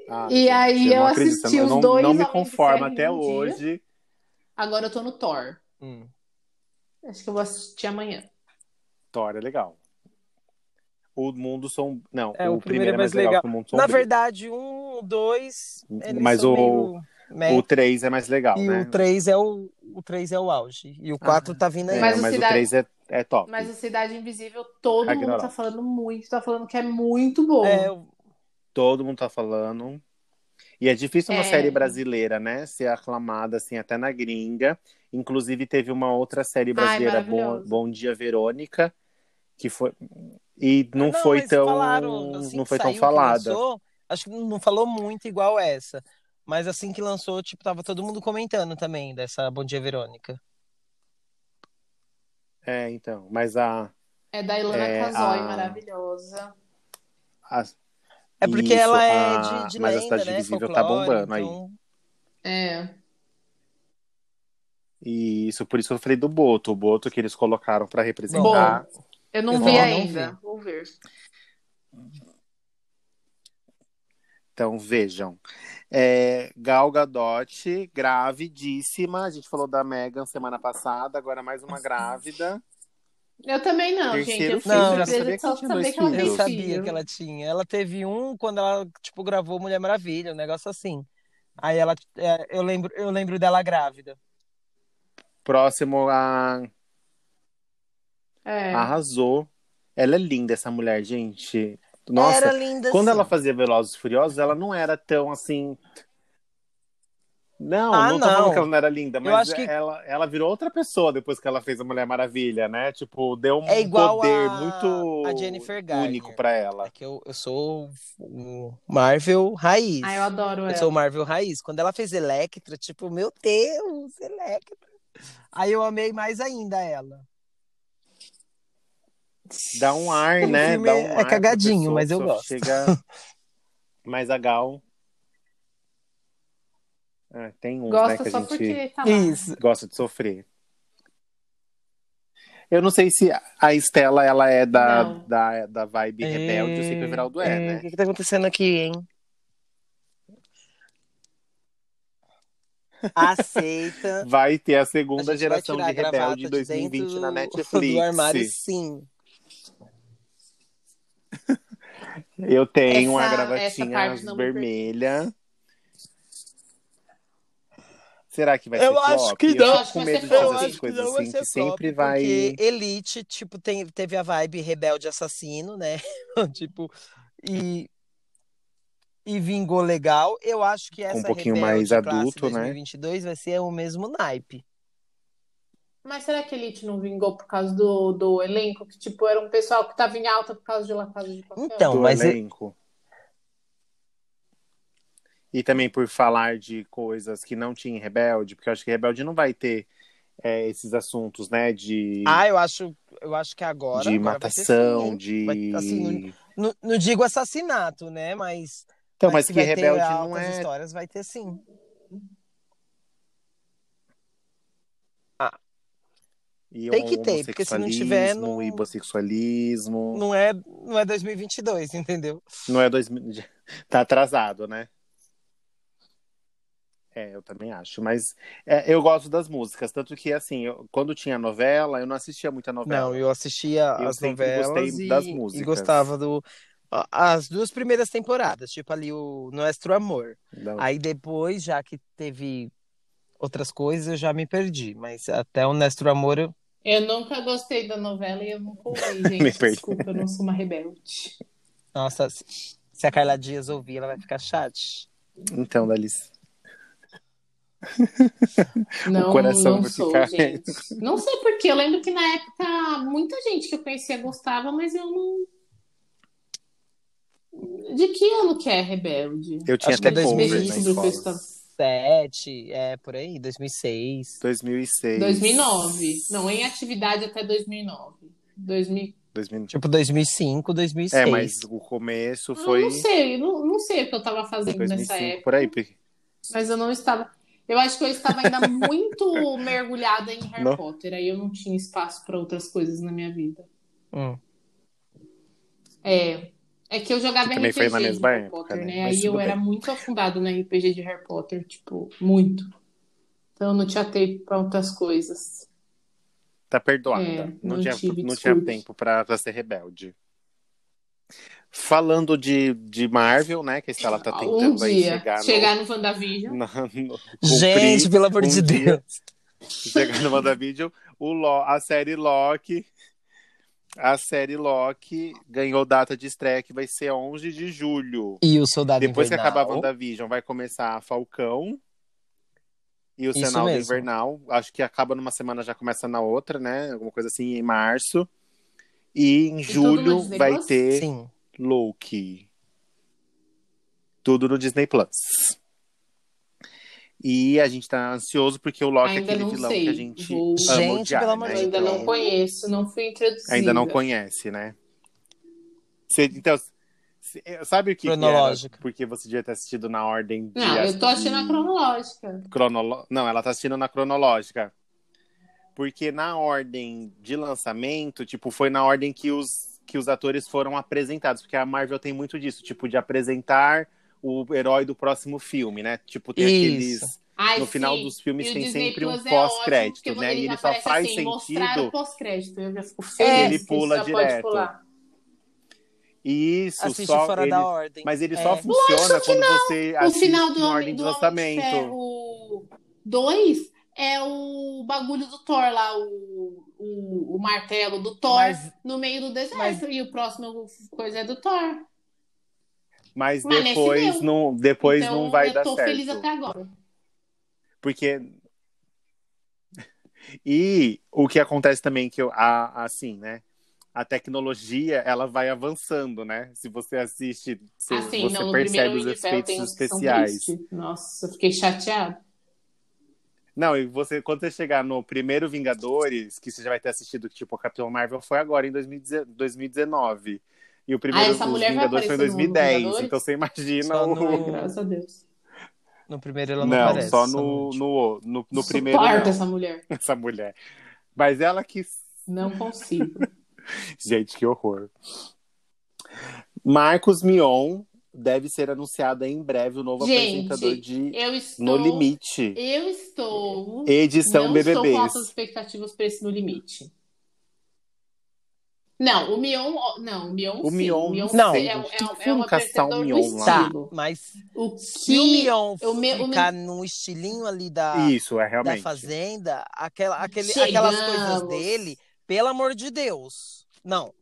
Ah, E gente, aí eu assisti eu os não, dois Não me conformo até um dia. hoje. Agora eu tô no Thor. Hum. Acho que eu vou assistir amanhã. Thor é legal. O Mundo Som... Não, É, o, primeiro é mais legal, que o Mundo Na verdade, um, dois. eles Mas o- meio meh. O 3 é mais legal, E né? o 3 é o, o 3 é o auge. E o 4 tá vindo aí. É, Mas mas, o o Cidade- 3 é, é top. Mas a Cidade Invisível, todo mundo Ragnarok. tá falando muito, tá falando que é muito bom. É, o- Todo mundo tá falando. E é difícil uma É. série brasileira, né? Ser aclamada, assim, até na gringa. Inclusive, teve uma outra série brasileira, Bom, maravilhoso. Bom Dia Verônica, que foi. E não, Ah, foi tão. falaram, assim não foi tão falada. lançou, acho que não falou muito igual essa. Mas assim que lançou, tipo, tava todo mundo comentando também dessa Bom Dia Verônica. É, então. Mas a. É da Ilana É, Casoy, a- maravilhosa. a- É porque Isso, ela é a- de, de mas a lenda, Cidade né? Invisível tá bombando aí. então- É. E isso, por isso que eu falei do Boto. O Boto que eles colocaram pra representar. Eu não Eu vi não ainda. vi. Vou ver. Então, vejam. É, Gal Gadot, gravidíssima. A gente falou da Megan semana passada, agora mais uma grávida. Eu também não, gente. Terceiro Eu fiquei filho, já sabia só que tinha saber dois que ela filhos. Eu sabia que ela tinha. Ela teve um quando ela, tipo, gravou Mulher Maravilha, um negócio assim. Aí ela, é, eu lembro, eu lembro dela grávida. Próximo a É. arrasou. Ela é linda, essa mulher, gente. Nossa, Era linda quando sim. ela fazia Velozes e Furiosos, ela não era tão assim. Não, Ah, não tô não. falando que ela não era linda, mas que- ela, ela virou outra pessoa depois que ela fez a Mulher Maravilha, né? Tipo, deu um É igual poder a- muito a Jennifer Garner. único pra ela. É que eu, eu sou o Marvel raiz. Ah, eu adoro Eu ela. sou o Marvel raiz. Quando ela fez Electra, tipo, meu Deus, Electra. Aí eu amei mais ainda ela. Dá um ar, O né? filme Dá um é ar pra cagadinho, pessoa, mas eu gosto. Chega mais a Gal. É, tem uns, né, Gosta que a só gente porque tá gosta de sofrer. Eu não sei se a Estela ela é da, Não. da, da vibe rebelde, eu sei que o Everaldo é, O né? que, que tá acontecendo aqui, hein? Aceita. Vai ter a A segunda vai geração tirar de a Rebelde de 2020 dentro na Netflix. Do armário, sim. Eu tenho uma Essa- gravatinha não vermelha. Será que vai Eu ser acho flop? que eu não. fico com Acho que vai medo de flop. fazer Eu essas acho que coisas não vai assim, ser que sempre flop, vai. Porque Elite, tipo, tem, teve a vibe rebelde assassino, né? [LAUGHS] tipo, e, e vingou legal. Eu acho que essa Um pouquinho mais adulto, né? 2022 vai ser o mesmo naipe. Mas será que Elite não vingou por causa do, do elenco? Que, tipo, era um pessoal que tava em alta por causa de La Casa de Papel? Então, do mas é- elenco. E também por falar de coisas que não tinha em Rebelde, porque eu acho que Rebelde não vai ter é, esses assuntos, né? De, Ah, eu acho, eu acho que agora. de agora vai ter matação, de. Vai- assim, Não, não digo assassinato, né? Mas. Então, mas se que vai ter Rebelde não é. histórias, vai ter sim. Tem que ter, porque se não tiver, não- e bissexualismo. Não é, não é 2022, entendeu? Não é 2000. Tá atrasado, né? É, eu também acho. Mas é, eu gosto das músicas. Tanto que, assim, eu- quando tinha novela, eu não assistia muita novela. Não, eu assistia Eu as novelas gostei e, das e músicas. gostava do as duas primeiras temporadas, tipo ali o Nuestro Amor. Não. Aí depois, já que teve outras coisas, eu já me perdi, mas até o Nuestro Amor eu... Eu nunca gostei da novela e eu nunca ouvi, [LAUGHS] gente. Desculpa, eu não sou uma rebelde. Nossa, se a Carla Dias ouvir, ela vai ficar chata. Então, Dalice. [LAUGHS] Não, coração não vai sou, ficar- gente. Não sei porquê. Eu lembro que na época muita gente que eu conhecia gostava, mas eu não. De que ano que é Rebelde? Eu tinha Acho que até é cover na 2020 do escola. Festival. 2007, é por aí, 2006. 2006. 2009. Não, em atividade até 2009. 2000... 2000. Tipo 2005, 2006. É, mas o começo Ah, foi não sei, não, não sei o que eu estava fazendo nessa 2005, época. por aí. porque- Mas eu não estava. Eu acho que eu estava ainda muito mergulhada em Harry Não. Potter. Aí eu não tinha espaço para outras coisas na minha vida. Hum. É. É que eu jogava Que também RPG foi na de mesma Harry época, Potter, né? né? Aí eu tudo era bem. muito afundado no RPG de Harry Potter, tipo, muito. Então eu não tinha tempo para outras coisas. Tá perdoada. É, não, não tinha, tive, não tinha tempo pra, pra ser rebelde. Falando de, de Marvel, né? Que a Estela tá um tentando aí dia chegar, chegar, no, [LAUGHS] no WandaVision. na- no- Gente, pelo amor um de dia. Deus. chegar no WandaVision, o Lo, a série Loki. A série Loki ganhou data de estreia que vai ser 11 de julho. E o Soldado Depois que Invernal. acabar a WandaVision, vai começar a Falcão e o Isso Senado mesmo. Invernal. Acho que acaba numa semana, já começa na outra, né? Alguma coisa assim, em março. E em no julho vai ter Sim. Loki. Tudo no Disney Plus. E a gente tá ansioso porque o Loki é Ainda aquele não vilão sei. que a gente Vou- ama Gente, odiar, pelo amor né? de Eu ainda Então, não conheço, não fui introduzida. Ainda não conhece, né? Você- então, se- sabe o que, que? Cronológica. Porque você devia ter assistido na ordem de... Não, eu tô assistindo a cronológica. cronolo... Não, ela tá assistindo na cronológica. Porque na ordem de lançamento, tipo, foi na ordem que os, que os atores foram apresentados. Porque a Marvel tem muito disso, tipo, de apresentar o herói do próximo filme, né? Tipo, tem Isso. aqueles. Ai, No final sim. dos filmes E o tem Disney sempre um é pós-crédito, né? E ele só faz assim, sentido- o pós-crédito. É. Ele que pula direto. Isso, Assiste só fora ele... da ordem. Mas ele É. só funciona quando você O assiste final do ordem de do de lançamento. Ferro 2 é o bagulho do Thor lá, o, o, o martelo do Thor Mas- no meio do deserto. mas- E o próximo coisa é do Thor. Mas nesse depois não, depois então, não vai eu dar tô certo. feliz até agora. Porque. [LAUGHS] E o que acontece também que eu, a, assim, né? A tecnologia ela vai avançando, né? Se você assiste, se Assim, você não, percebe os efeitos especiais. Nossa, eu fiquei chateada. Não, e você, quando você chegar no primeiro Vingadores, que você já vai ter assistido, tipo, o Capitão Marvel foi agora em 2019. E o primeiro Ah, essa os mulher vai Vingadores foi em aparecer no 2010. Vingadores? então você imagina Só o. no- Graças a Deus. No primeiro ela não, Não, aparece. só no no, no, no, primeiro. não, essa mulher. [LAUGHS] essa mulher. Mas ela que. Não consigo. [LAUGHS] Gente, que horror. Marcos Mion deve ser anunciado em breve o novo Gente, apresentador de Eu estou. No Limite. Eu estou. Edição não estou com altas expectativas para esse No Limite. Não, o Mion. Não, o Mion. O sim. Mion, o Mion não. sim, é, Tem é, que é um caçar o Mion lá. Tá, estilo. mas O se o que. Mion o me- o ficar no estilinho ali da, Isso, é da realmente. Fazenda, aquela, aquele, Chegamos. aquelas coisas dele, pelo amor de Deus. Não,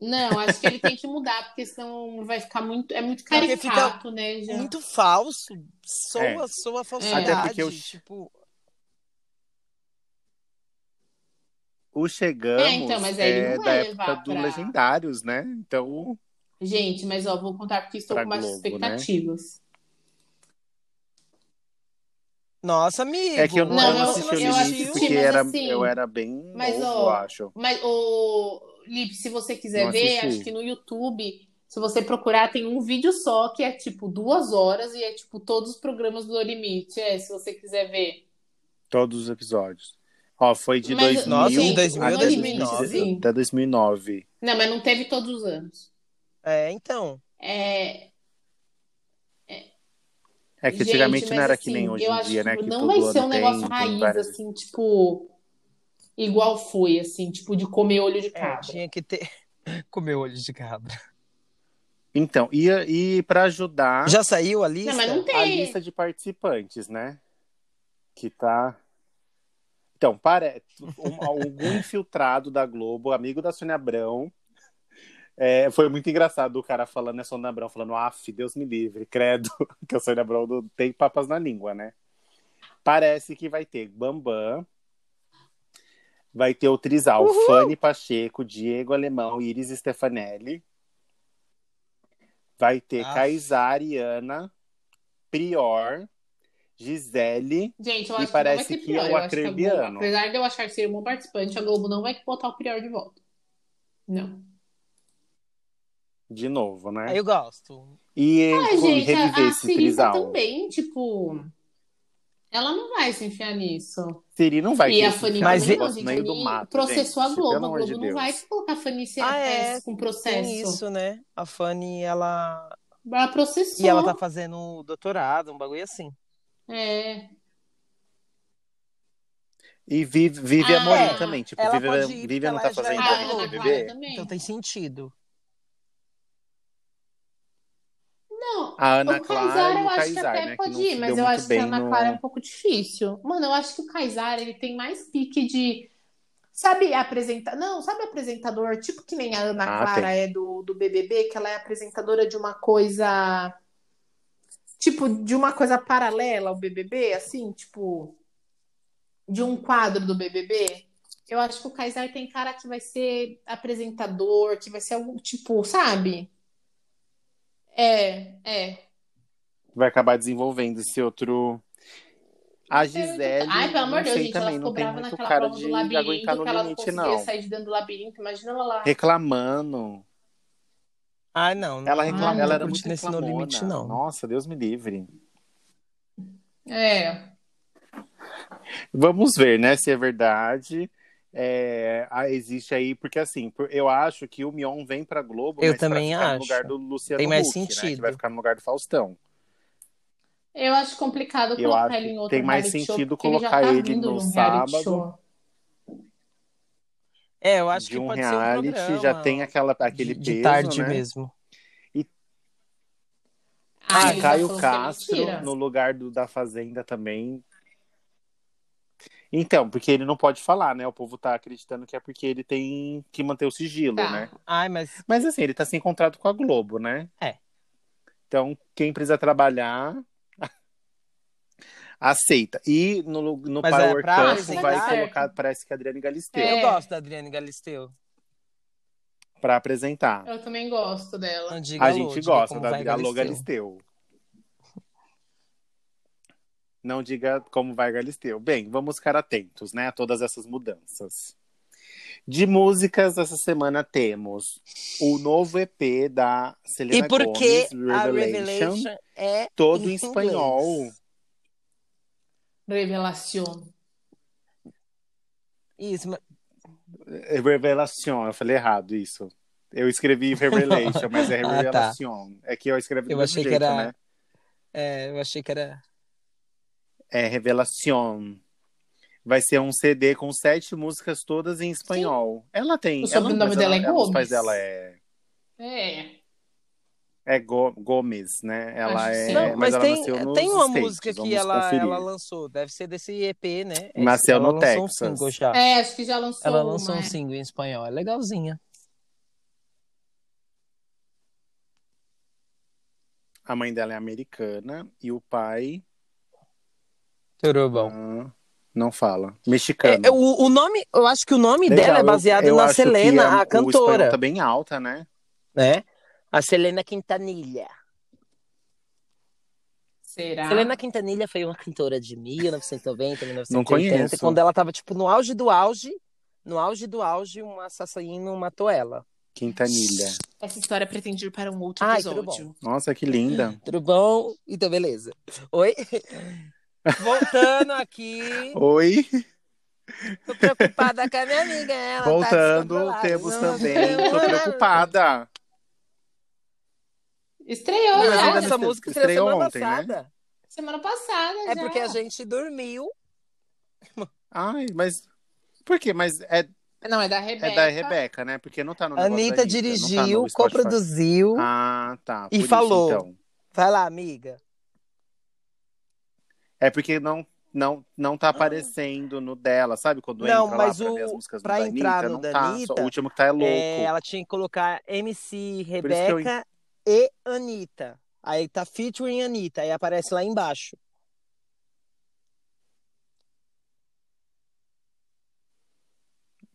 Não, acho que ele tem que mudar, porque senão vai ficar muito. É muito fica caricato, né? Já. muito falso. Soa, É. soa falsidade. Até porque eu- Tipo, O Chegamos É, então, mas aí ele é não da época do pra- Legendários, né? Então, Gente, mas ó, vou contar porque estou Pra com mais Globo, né? expectativas. nossa, amigo. é que eu não, Não, eu assisti o eu Limite assisti, porque mas era, assim, eu era bem mas, novo, ó, eu acho. Mas, o Lipe, se você quiser Não ver, assisti. acho que no YouTube, se você procurar, tem um vídeo só que é tipo duas horas e é tipo todos os programas do Limite. É, se você quiser ver. Todos os episódios. Ó, foi de Mas, 2000 Nossa, em a 2000 a 2019. 2009. Até 2009. Não, mas não teve todos os anos. É, então. É, É que gente, antigamente mas não era assim, que nem hoje eu em acho dia, né? que Que não vai ser um negócio tem raiz, várias- assim, tipo, igual foi, assim, tipo, de comer olho de É, cabra. tinha que ter. [LAUGHS] Comer olho de cabra. Então, e, e para ajudar Já saiu a lista? Não, mas não tem. a lista de participantes, né? Que tá. Então, para um, algum infiltrado da Globo, amigo da Sônia Abrão. é, foi muito engraçado o cara falando, a Sônia Abrão falando, af, Deus me livre, credo, [LAUGHS] que a Sônia Abrão não tem papas na língua, né? Parece que vai ter Bambam, vai ter o Trisal, Fanny Pacheco, Diego Alemão, Iris Stefanelli. Vai ter. Kaysar e Ana, Prior, Gisele. Gente, eu E acho que não vai parece que Prior. é o Eu acho que a Globo, Acrebiano. apesar de eu achar que seria um bom participante, a Globo não vai botar o Prior de volta. Não. De novo, né? Eu gosto. E como gente, a, reviver a esse Siri trisal. também, tipo. Ela não vai se enfiar nisso. Siri não vai e a se Fanny enfiar Mas no e- não, gente. no meio do Ele mato, processou gente. a Globo. A Globo de não vai Deus. colocar a Fanny sem Ah, é, com processo. Tem isso, né? A Fanny, ela. Ela processou. E ela tá fazendo doutorado, um bagulho assim. É. E Vive, Vive Ah, Amorim é. também. Tipo, Ela Vive, pode ir, Vive não tá já fazendo é Ah, Clara BBB? também. Então tem sentido. Não, A Ana o Clara Kaysar eu o acho que Kaysar, até né? Que pode ir, mas eu acho que a bem Ana no- Clara é um pouco difícil. Mano, eu acho que o Kaysar, ele tem mais pique de... Sabe apresentar... Não, sabe apresentador, tipo que nem a Ana Ah, Clara é do, do BBB, que ela é apresentadora de uma coisa... Tipo, de uma coisa paralela ao BBB, assim, tipo... De um quadro do BBB. Eu acho que o Kaysar tem cara que vai ser apresentador, que vai ser algum, tipo, sabe? É, é. Vai acabar desenvolvendo esse outro. A Gisele. Ai, pelo amor de Deus, gente, ela também, ficou não tem brava naquela cara prova de do labirinto, que ela não conseguia não. sair de dentro do labirinto. Imagina ela lá. Reclamando. Ai, não. Ela, Ai, reclama, não ela era muito curtindo esse No. Limite, não. Nossa, Deus me livre. É. Vamos ver, né, se é verdade. É, ah, existe aí, porque assim, eu acho que o Mion vem pra Globo, Eu também ficar no acho. lugar do Luciano Tem mais Huck, né, sentido. que vai ficar no lugar do Faustão. Eu acho complicado Eu colocar acho ele em outro tem mais reality show, sentido porque ele colocar tá ele no sábado. show. É, eu acho de que um pode reality, ser um programa. já tem aquela, aquele de, de peso, tarde né? mesmo. Ah, Ah, já Caio é Castro no lugar do, da Fazenda também. Então, porque ele não pode falar, né? O povo tá acreditando que é porque ele tem que manter o sigilo, Tá. né? Ai, mas Mas assim, ele tá sem contrato com a Globo, né? É. Então, quem precisa trabalhar aceita. E no, no Mas é Power pra Couple apresentar? vai colocar, parece que a Adriane Galisteu, É. eu gosto da Adriane Galisteu. pra apresentar. Eu também gosto dela. Não diga A gente gosta da Alô Galisteu. Galisteu. Não diga como vai Galisteu. Bem, vamos ficar atentos, né, a todas essas mudanças. De músicas, essa semana temos o novo EP da Selena E por que Gomez, a Revelation, Revelation é todo em em espanhol. inglês? Revelación. Isso, mas É Revelation, eu falei errado isso. Eu escrevi Revelation, mas é [LAUGHS] Ah, tá. É que eu escrevi Eu achei que jeito, era- né? é, eu achei que era. É Revelación. Vai ser um CD com sete músicas todas em espanhol. Ela tem. O sobrenome ela, dela ela- é Os pais Gomes. dela é, É. é Go- Gomes, né? Ela é. Não, mas, mas tem, tem uma States, música que ela, conferir. ela lançou. Deve ser desse EP, né? É, Nasceu ela no lançou Texas. Um single já. É, acho que já lançou. Ela lançou uma, um é. single em espanhol. É legalzinha. A mãe dela é americana e o pai. Tudo bom. ah, não fala. Mexicano. É, o, o nome, eu acho que o nome Legal, dela é eu- baseado eu na acho que Selena, a- a O cantora, tá bem alta, né? né? A Selena Quintanilha. Será? Selena Quintanilha foi uma cantora de 1990, 1980, Não conheço. quando ela tava tipo no auge do auge, no auge do auge, um assassino matou ela. Quintanilha. Essa história pretende ir para um outro Ai, episódio. tudo Nossa, que linda. [LAUGHS] Tudo bom? Então beleza. Oi. Voltando aqui, Oi. tô preocupada com a minha amiga. Ela tá Voltando, descontrolada. temos também. Tô preocupada. Estreou Mas já, essa música estreou estreou semana ontem, né? passada. semana passada. É já. porque a gente dormiu. Ai, mas. Por quê? Mas é, Não, é da Rebeca. é da Rebeca, né? Porque não tá no Anitta tá dirigiu, Spotify. coproduziu. Ah, tá. E isso, falou. então. Vai lá, amiga. É porque não, não, não tá aparecendo no dela, sabe? Quando Não, entra mas lá pra o- ver as músicas pra da entrar Anitta, no não da tá. Só o último que tá é louco. É, ela tinha que colocar MC Rebeca e Anitta. Aí tá featuring Anitta, aí aparece lá embaixo.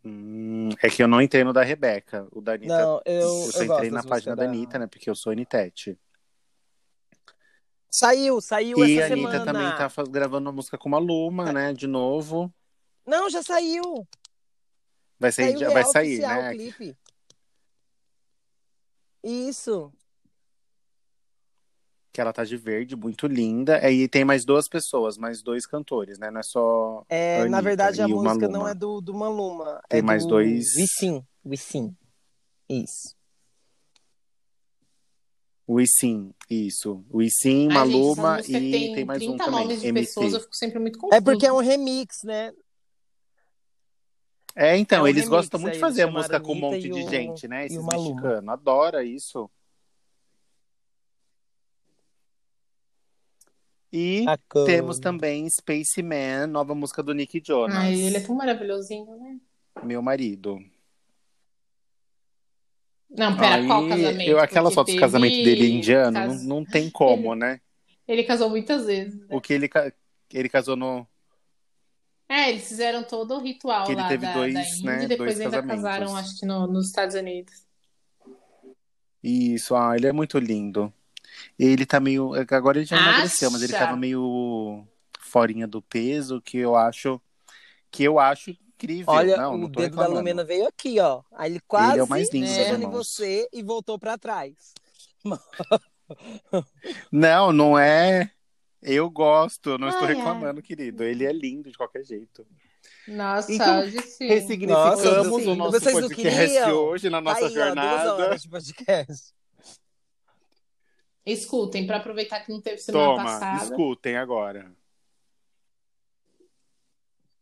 Hum, é que eu não entendo da Rebeca. O da Anitta. Não, eu, eu eu só gosto entrei na página da Anitta, né? Porque eu sou Anitete. Saiu, saiu E a essa Anitta semana. também tá gravando uma música com uma Luma, né? De novo. Não, já saiu. Vai sair, Saiu já vai sair, né? clipe. Isso. Que ela tá de verde, muito linda. E tem mais duas pessoas, mais dois cantores, né? Não é só. É, na Anitta verdade, a música Maluma. não é do, do Maluma. Tem é mais do dois- Wisin. Wisin. Isso. O Isim, isso. O Isim, Ai, Maluma gente, e tem, tem, mais um 30 também. nomes de MC. pessoas, eu fico sempre muito confusa. É porque é um remix, né? É, então, É um eles remix gostam muito de fazer a música com um monte de o- gente, né? Esses mexicanos. Adora isso. E Bacana. temos também Spaceman, nova música do Nick Jonas. Ai, ele é tão maravilhosinho, né? Meu marido. Não, pera, Aí, qual casamento? eu, aquelas Porque fotos do casamento dele indiano, cas- não, não tem como, né? Ele casou muitas vezes. né? O que ele, ca- ele casou no. É, eles fizeram todo o ritual Que ele lá teve da, dois, da Índia né, e depois dois ainda casamentos. casaram, acho que no- nos Estados Unidos. Isso, ah, ele é muito lindo. Ele tá meio. Agora ele já emagreceu, mas ele Acha? tava meio forinha do peso, que eu acho. Que eu acho incrível. Olha, não, o não dedo da reclamando. Lumena veio aqui, ó. Aí ele quase Ele é o mais lindo chegou em você e voltou pra trás. [LAUGHS] Não, não é. Eu gosto, não estou Ai, ai. reclamando, querido. Ele é lindo de qualquer jeito. Nossa, Então, hoje sim. Ressignificamos Nossa, o nosso podcast hoje na nossa Aí, ó, duas jornada. horas de podcast. Escutem, pra aproveitar que não teve semana Toma, passada. escutem agora.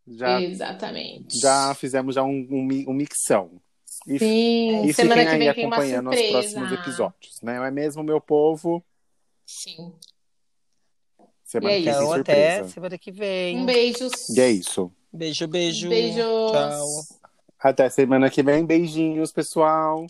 Já, Exatamente. já fizemos já um, um, um mixão. E, Sim, e semana fiquem que aí vem tem uma acompanhando os surpresa. próximos episódios, né? Não é mesmo, meu povo? Sim. Semana E é que vem tem Então, surpresa. até semana que vem. Um beijo. E é isso. Beijo, beijo. Beijos. Tchau. Até semana que vem. Beijinhos, pessoal.